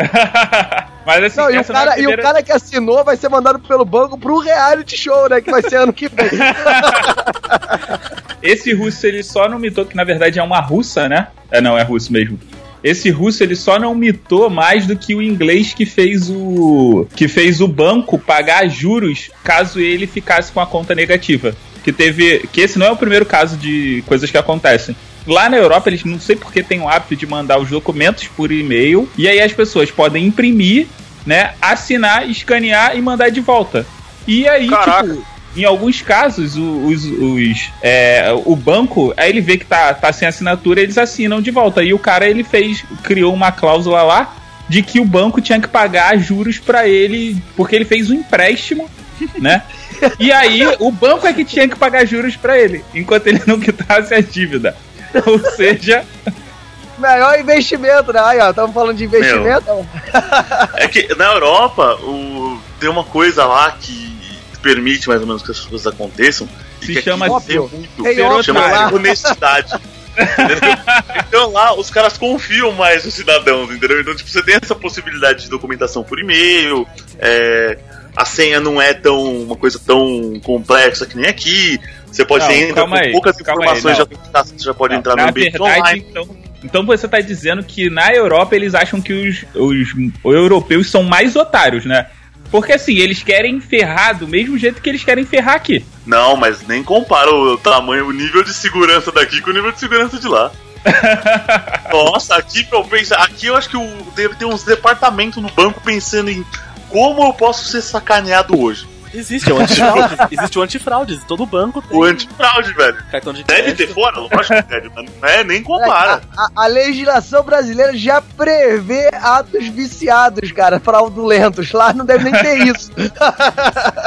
<laughs> Mas assim, Não, e, o é cara, e o primeira- cara que assinou vai ser mandado pelo banco pro reality show, né? Que vai ser ano que vem. <laughs> Esse russo, ele só não mitou, que na verdade é uma russa, né? É, não, é russo mesmo. Esse russo, ele só não mitou mais do que o inglês que fez o. que fez o banco pagar juros caso ele ficasse com a conta negativa. Que teve. Que esse não é o primeiro caso de coisas que acontecem. Lá na Europa, eles não sei porque têm o hábito de mandar os documentos por e-mail. E aí as pessoas podem imprimir, né? Assinar, escanear e mandar de volta. E aí, Caraca. tipo, em alguns casos, o- os, os, é, o banco, aí ele vê que tá, tá sem assinatura, eles assinam de volta. E o cara, ele fez, criou uma cláusula lá de que o banco tinha que pagar juros pra ele, porque ele fez um empréstimo, <laughs> né? E aí, o banco é que tinha que pagar juros pra ele, enquanto ele não quitasse a dívida. <laughs> Ou seja, Melhor investimento, né? Aí, ó, estamos falando de investimento. É que na Europa o, tem uma coisa lá que permite mais ou menos que as coisas aconteçam. e Se que chama aqui óbvio. é muito ser óbvio chama lá. honestidade. Então lá os caras confiam mais nos cidadãos, entendeu? Então, tipo, você tem essa possibilidade de documentação por e-mail, é, a senha não é tão uma coisa tão complexa que nem aqui. Você pode Não, você entra calma com aí, poucas informações, aí, já, você já pode entrar no ambiente verdade, online. então, então você tá dizendo que na Europa eles acham que os, os, os europeus são mais otários, né? Porque assim, eles querem ferrar do mesmo jeito que eles querem ferrar aqui. Não, mas nem compara o tamanho, o nível de segurança daqui com o nível de segurança de lá. <laughs> Nossa, aqui eu penso, aqui eu acho que o, deve ter uns departamentos no banco pensando em como eu posso ser sacaneado hoje. Existe o <laughs> antifraude, existe o antifraude, todo banco tem O antifraude, velho. cartão de Deve crédito. ter fora, lógico que deve, mas não é nem compara. A, a legislação brasileira já prevê atos viciados, cara, fraudulentos. Lá não deve nem ter isso.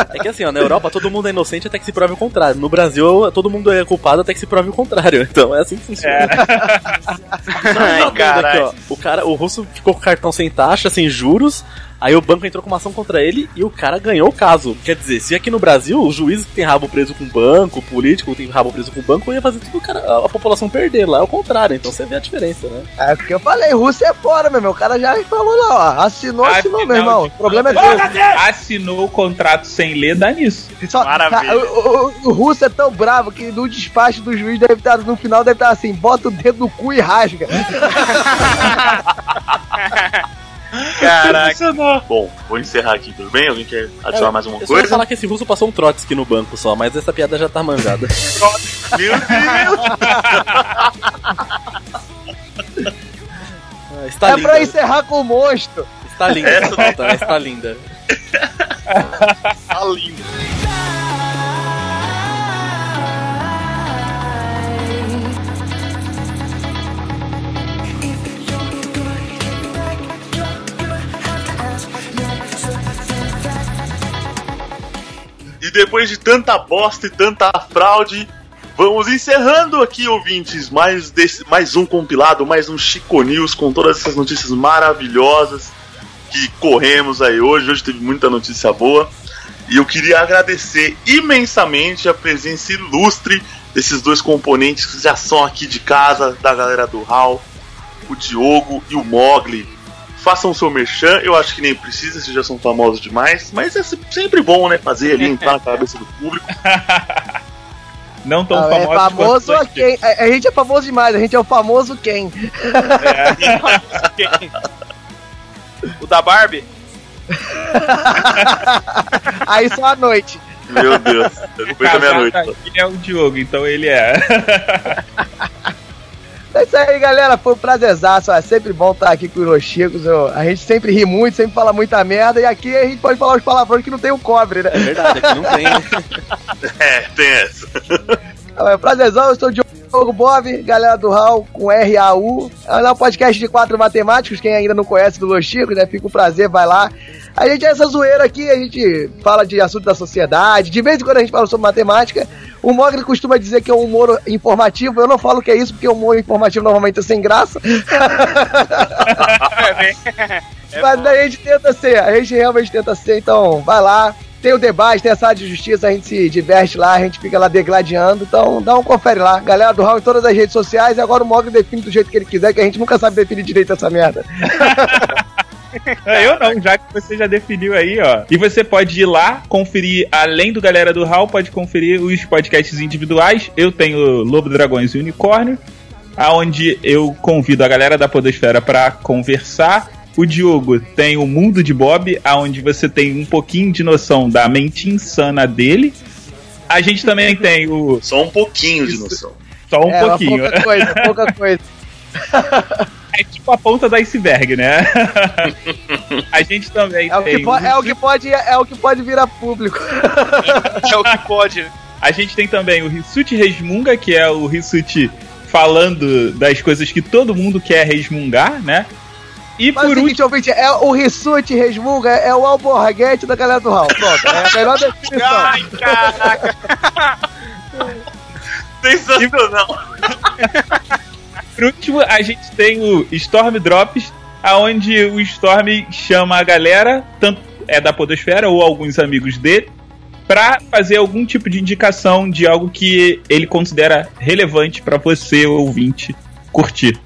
É que assim, ó, na Europa todo mundo é inocente até que se prove o contrário. No Brasil, todo mundo é culpado até que se prove o contrário. Então é assim que funciona. <laughs> Ai, Aqui, ó, o cara, o russo ficou com o cartão sem taxa, sem juros. Aí o banco entrou com uma ação contra ele e o cara ganhou o caso. Quer dizer, se aqui no Brasil juízes que tem rabo preso com banco, o político tem rabo preso com banco, ia fazer tudo o cara, a, a população perder. Lá é o contrário, então você vê a diferença, né? É porque eu falei, Rússia é fora, meu irmão. O cara já falou lá, ó. Assinou, assinou, meu irmão. de O problema é teu. Assinou o contrato sem ler, dá nisso. Só, Maravilha. o, o, o russo é tão bravo que no despacho do juiz deve estar, no final deve estar assim, bota o dedo no cu e rasga. <laughs> Caraca. Bom, vou encerrar aqui, tudo bem? Alguém quer adicionar mais uma Eu coisa? falar que esse russo passou um Trotsky no banco só, mas essa piada já tá manjada. <laughs> Meu Deus! <laughs> Ah, Está é linda. pra encerrar com o monstro. Está linda Essa essa né? Está linda. <laughs> Tá lindo. Depois de tanta bosta e tanta fraude, vamos encerrando aqui, ouvintes, mais, desse, mais um compilado, mais um Chico News com todas essas notícias maravilhosas que corremos aí hoje. Hoje teve muita notícia boa. E eu queria agradecer imensamente a presença ilustre desses dois componentes que já são aqui de casa, da galera do HAL, o Diogo e o Mogli. Façam o seu merchan, eu acho que nem precisa, vocês já são famosos demais, mas é se- sempre bom, né? Fazer ali, entrar na cabeça do público. <laughs> Não tão Ah, é famoso quanto a quem? A, a gente é famoso demais, a gente é o famoso quem? <laughs> O da Barbie? <laughs> Aí só à noite. Meu Deus. O Depois da meia-noite. ele é o Diogo, então ele é. É isso aí, galera. Foi um prazerzaço. É sempre bom estar aqui com os. Eu- A gente sempre ri muito, sempre fala muita merda. E aqui a gente pode falar os palavrões que não tem o cobre, né? É verdade, aqui não tem. <laughs> É, tem essa. É, prazerzão, eu sou o Diogo Bob, galera do RAU com R-A-U. É um podcast de quatro matemáticos, quem ainda não conhece do Los Chicos, né? Fica um prazer, vai lá. A gente é essa zoeira aqui, a gente fala de assunto da sociedade, de vez em quando a gente fala sobre matemática. O Mogli costuma dizer que é um humor informativo, eu não falo que é isso, porque o humor informativo normalmente é sem graça. <laughs> Mas daí a gente tenta ser, a gente realmente tenta ser, então vai lá. Tem o debate, tem a sala de justiça, a gente se diverte lá, a gente fica lá degladiando, então dá um confere lá. Galera do Raul em todas as redes sociais, e agora o Mogli define do jeito que ele quiser, que a gente nunca sabe definir direito essa merda. <laughs> É, Eu não, já que você já definiu aí, ó. E você pode ir lá, conferir, além do Galera do Hall, pode conferir os podcasts individuais. Eu tenho Lobo, Dragões e Unicórnio, aonde eu convido a galera da Podosfera pra conversar. O Diogo tem o Mundo de Bob, aonde você tem um pouquinho de noção da mente insana dele. A gente também tem o. Só um pouquinho de noção. Só um é, pouquinho. pouca coisa, pouca coisa. É tipo a ponta do iceberg, né? a gente também É o, tem. que po- é o que pode, é o que pode virar público. <laughs> É o que pode. A gente tem também o Rissuti Resmunga, que é o Rissuti falando das coisas que todo mundo quer resmungar, né? E Mas o por seguinte, ouvinte, é o Rissuti Resmunga, é o alborraguete da galera do Raul. Pronto, é a melhor definição. Ai, caraca. Sensacional. Por último, a gente tem o Storm Drops, aonde o Storm chama a galera, tanto é da Podosfera ou alguns amigos dele, pra fazer algum tipo de indicação de algo que ele considera relevante pra você, ouvinte, curtir.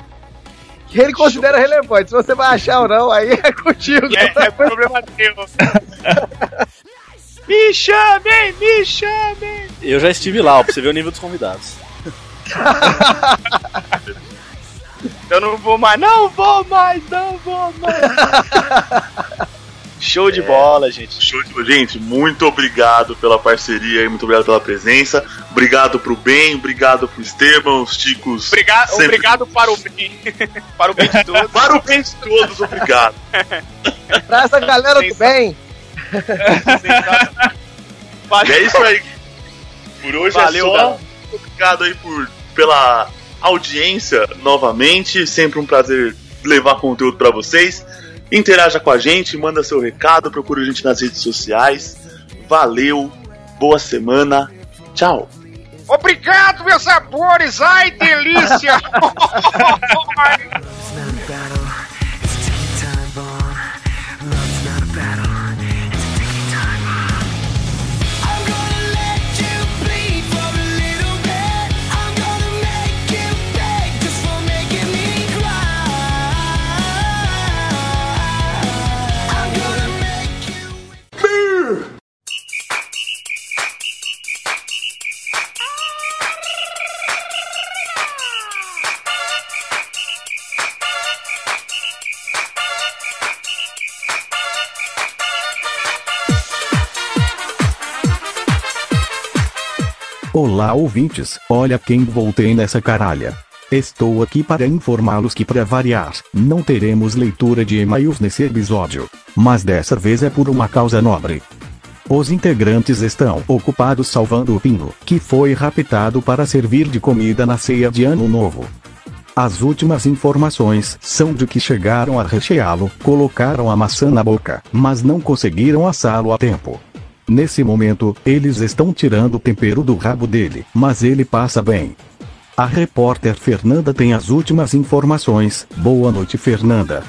Que ele considera relevante. Se você vai achar ou não, aí é contigo. É, é problema teu. <laughs> Me chamem, me chamem. Eu já estive lá, ó, pra você ver o nível dos convidados. <laughs> Eu não vou mais, não vou mais, não vou mais. <laughs> Show de bola, gente. Show de Gente, muito obrigado pela parceria e muito obrigado pela presença. Obrigado pro bem, obrigado pro Esteban, os Ticos. Obrigado, sempre- obrigado para o bem. <laughs> para o bem de todos. <laughs> Para o bem de todos, obrigado. Pra essa galera do bem. E é isso aí. Por hoje Valeu, é só. galera. Obrigado aí por, pela audiência novamente. Sempre um prazer levar conteúdo pra vocês. Interaja com a gente, manda seu recado, procura a gente nas redes sociais. Valeu, boa semana, tchau. Obrigado, meus amores. Ai, delícia. <laughs> <laughs> Olá ouvintes, olha quem voltei nessa caralha. Estou aqui para informá-los que para variar, não teremos leitura de e-mails nesse episódio. Mas dessa vez é por uma causa nobre. Os integrantes estão ocupados salvando o Pino, que foi raptado para servir de comida na ceia de Ano Novo. As últimas informações são de que chegaram a recheá-lo, colocaram a maçã na boca, mas não conseguiram assá-lo a tempo. Nesse momento, eles estão tirando o tempero do rabo dele, mas ele passa bem. A repórter Fernanda tem as últimas informações. Boa noite, Fernanda.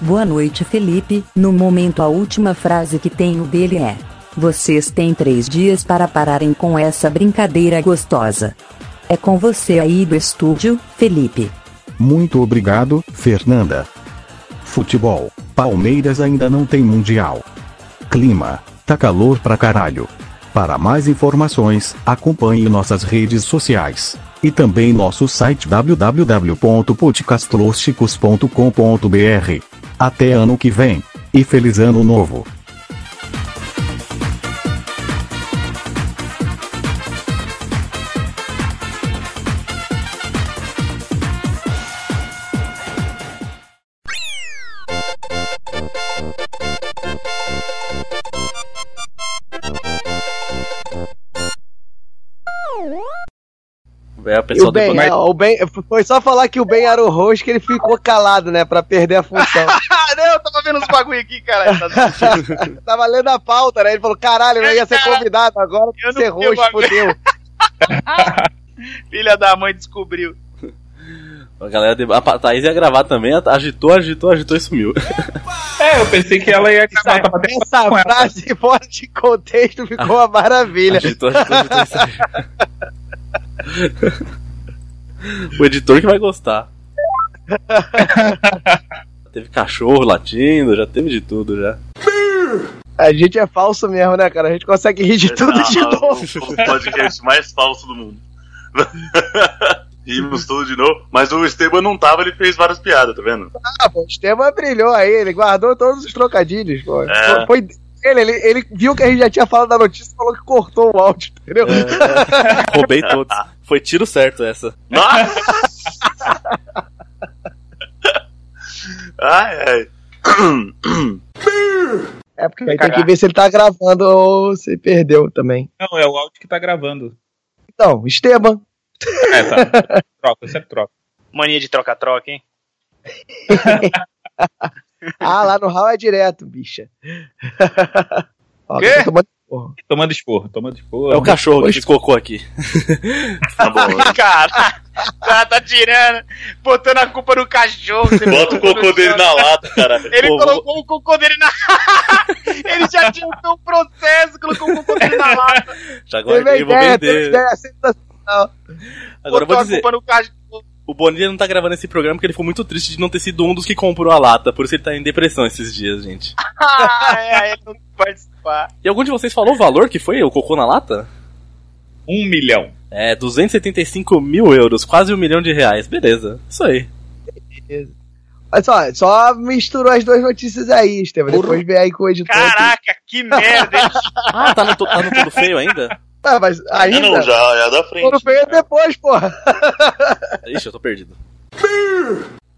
Boa noite, Felipe. No momento, a última frase que tenho dele é: Vocês têm três dias para pararem com essa brincadeira gostosa. É com você aí do estúdio, Felipe. Muito obrigado, Fernanda. Futebol. Palmeiras ainda não tem mundial. Clima. Tá calor pra caralho. Para mais informações, acompanhe nossas redes sociais. E também nosso site www.podcastlosticos.com.br. Até ano que vem. E feliz ano novo. É, a pessoa o Ben, depois- não, o Ben, foi só falar que o Ben era o host que ele ficou calado, né, pra perder a função. Ah, <laughs> não, eu tava vendo os bagulho aqui, cara. <laughs> Tava lendo a pauta, né? Ele falou, caralho, eu ia ser convidado, agora que ser host, fodeu. <laughs> Filha da mãe descobriu. A galera de... A Thaís ia gravar também, agitou, agitou, agitou e sumiu. É, eu pensei que ela ia gravar, tava Essa frase fora de contexto ficou uma maravilha. Agitou, agitou, agitou e saiu. <laughs> o editor que vai gostar. <laughs> teve cachorro latindo, já teve de tudo já. A gente é falso mesmo, né, cara? A gente consegue rir de tudo de Ah, novo. O, o podcast mais falso do mundo. <laughs> Rimos tudo de novo. Mas o Esteban não tava, ele fez várias piadas, tá vendo? Ah, pô, o Esteban brilhou aí, ele guardou todos os trocadilhos, pô. É. Foi ele, ele, ele viu que a gente já tinha falado da notícia e falou que cortou o áudio, entendeu? Roubei todos. Foi tiro certo essa. ai, ai. É porque aí tem que ver se ele tá gravando ou se perdeu também. Não, é o áudio que tá gravando. Então, Esteban. É, tá. Troca, eu sempre troco. Mania de troca-troca, hein? <laughs> Ah, lá no Hall é direto, bicha. <laughs> Ó, Quê? tô tomando porra. Tomando esporro, tomando esporro. É o cachorro que cocô aqui. <laughs> Tá bom. cara, o cara tá tirando, botando a culpa no cachorro. Bota o cocô dele na lata, caralho. Ele Pô, colocou o cocô dele na. <laughs> Ele já tinha feito um processo, colocou o cocô dele na lata. Já guardei, vou vender. ideia sensacional. Agora eu botou vou dizer, a culpa no cachorro. O Bonilha não tá gravando esse programa porque ele ficou muito triste de não ter sido um dos que comprou a lata. Por isso ele tá em depressão esses dias, gente. Ah, é, ele não participar. E algum de vocês falou o valor que foi o cocô na lata? Um milhão. É, 275 mil euros, quase um milhão de reais. Beleza, isso aí. Olha só, só misturou as duas notícias aí, Esteban. Depois vem aí com o editor. Caraca, que merda? <laughs> Ah, tá no, tá no todo feio ainda? Ah, mas ainda. Não, não, já é da frente. Foram feio depois, porra. Ixi, eu tô perdido.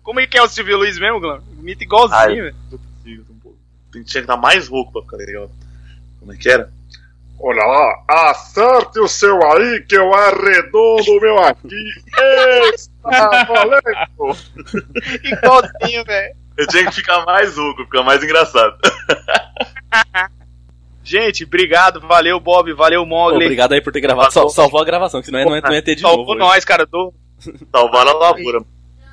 Como é que é o Silvio Luiz mesmo, Glam? Imita igualzinho, velho. Tem que estar mais rouco pra ficar legal. Como é que era? Olha lá, acerte o seu aí que eu arredondo o meu aqui. Está valendo. <laughs> Igualzinho, velho. Eu tinha que ficar mais rouco, ficar mais engraçado. <laughs> Gente, obrigado, valeu, Bob, valeu, Mogli. Obrigado aí por ter gravado. Sal- salvou a gravação, que senão não ia, não ia ter de Salvou novo. nós, cara. Do... Salvar a lavoura.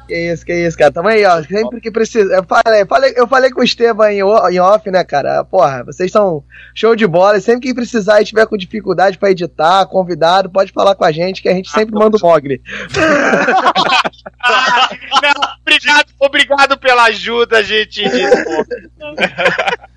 Que isso, que isso, cara. Tamo aí, ó. Sempre que precisa. Eu falei, falei, eu falei com o Esteban em, em off, né, cara? Porra, vocês são show de bola. E sempre que precisar e tiver com dificuldade pra editar, convidado, pode falar com a gente, que a gente sempre manda o Mogli. <laughs> Não, obrigado, obrigado pela ajuda, gente. Desculpa. <laughs>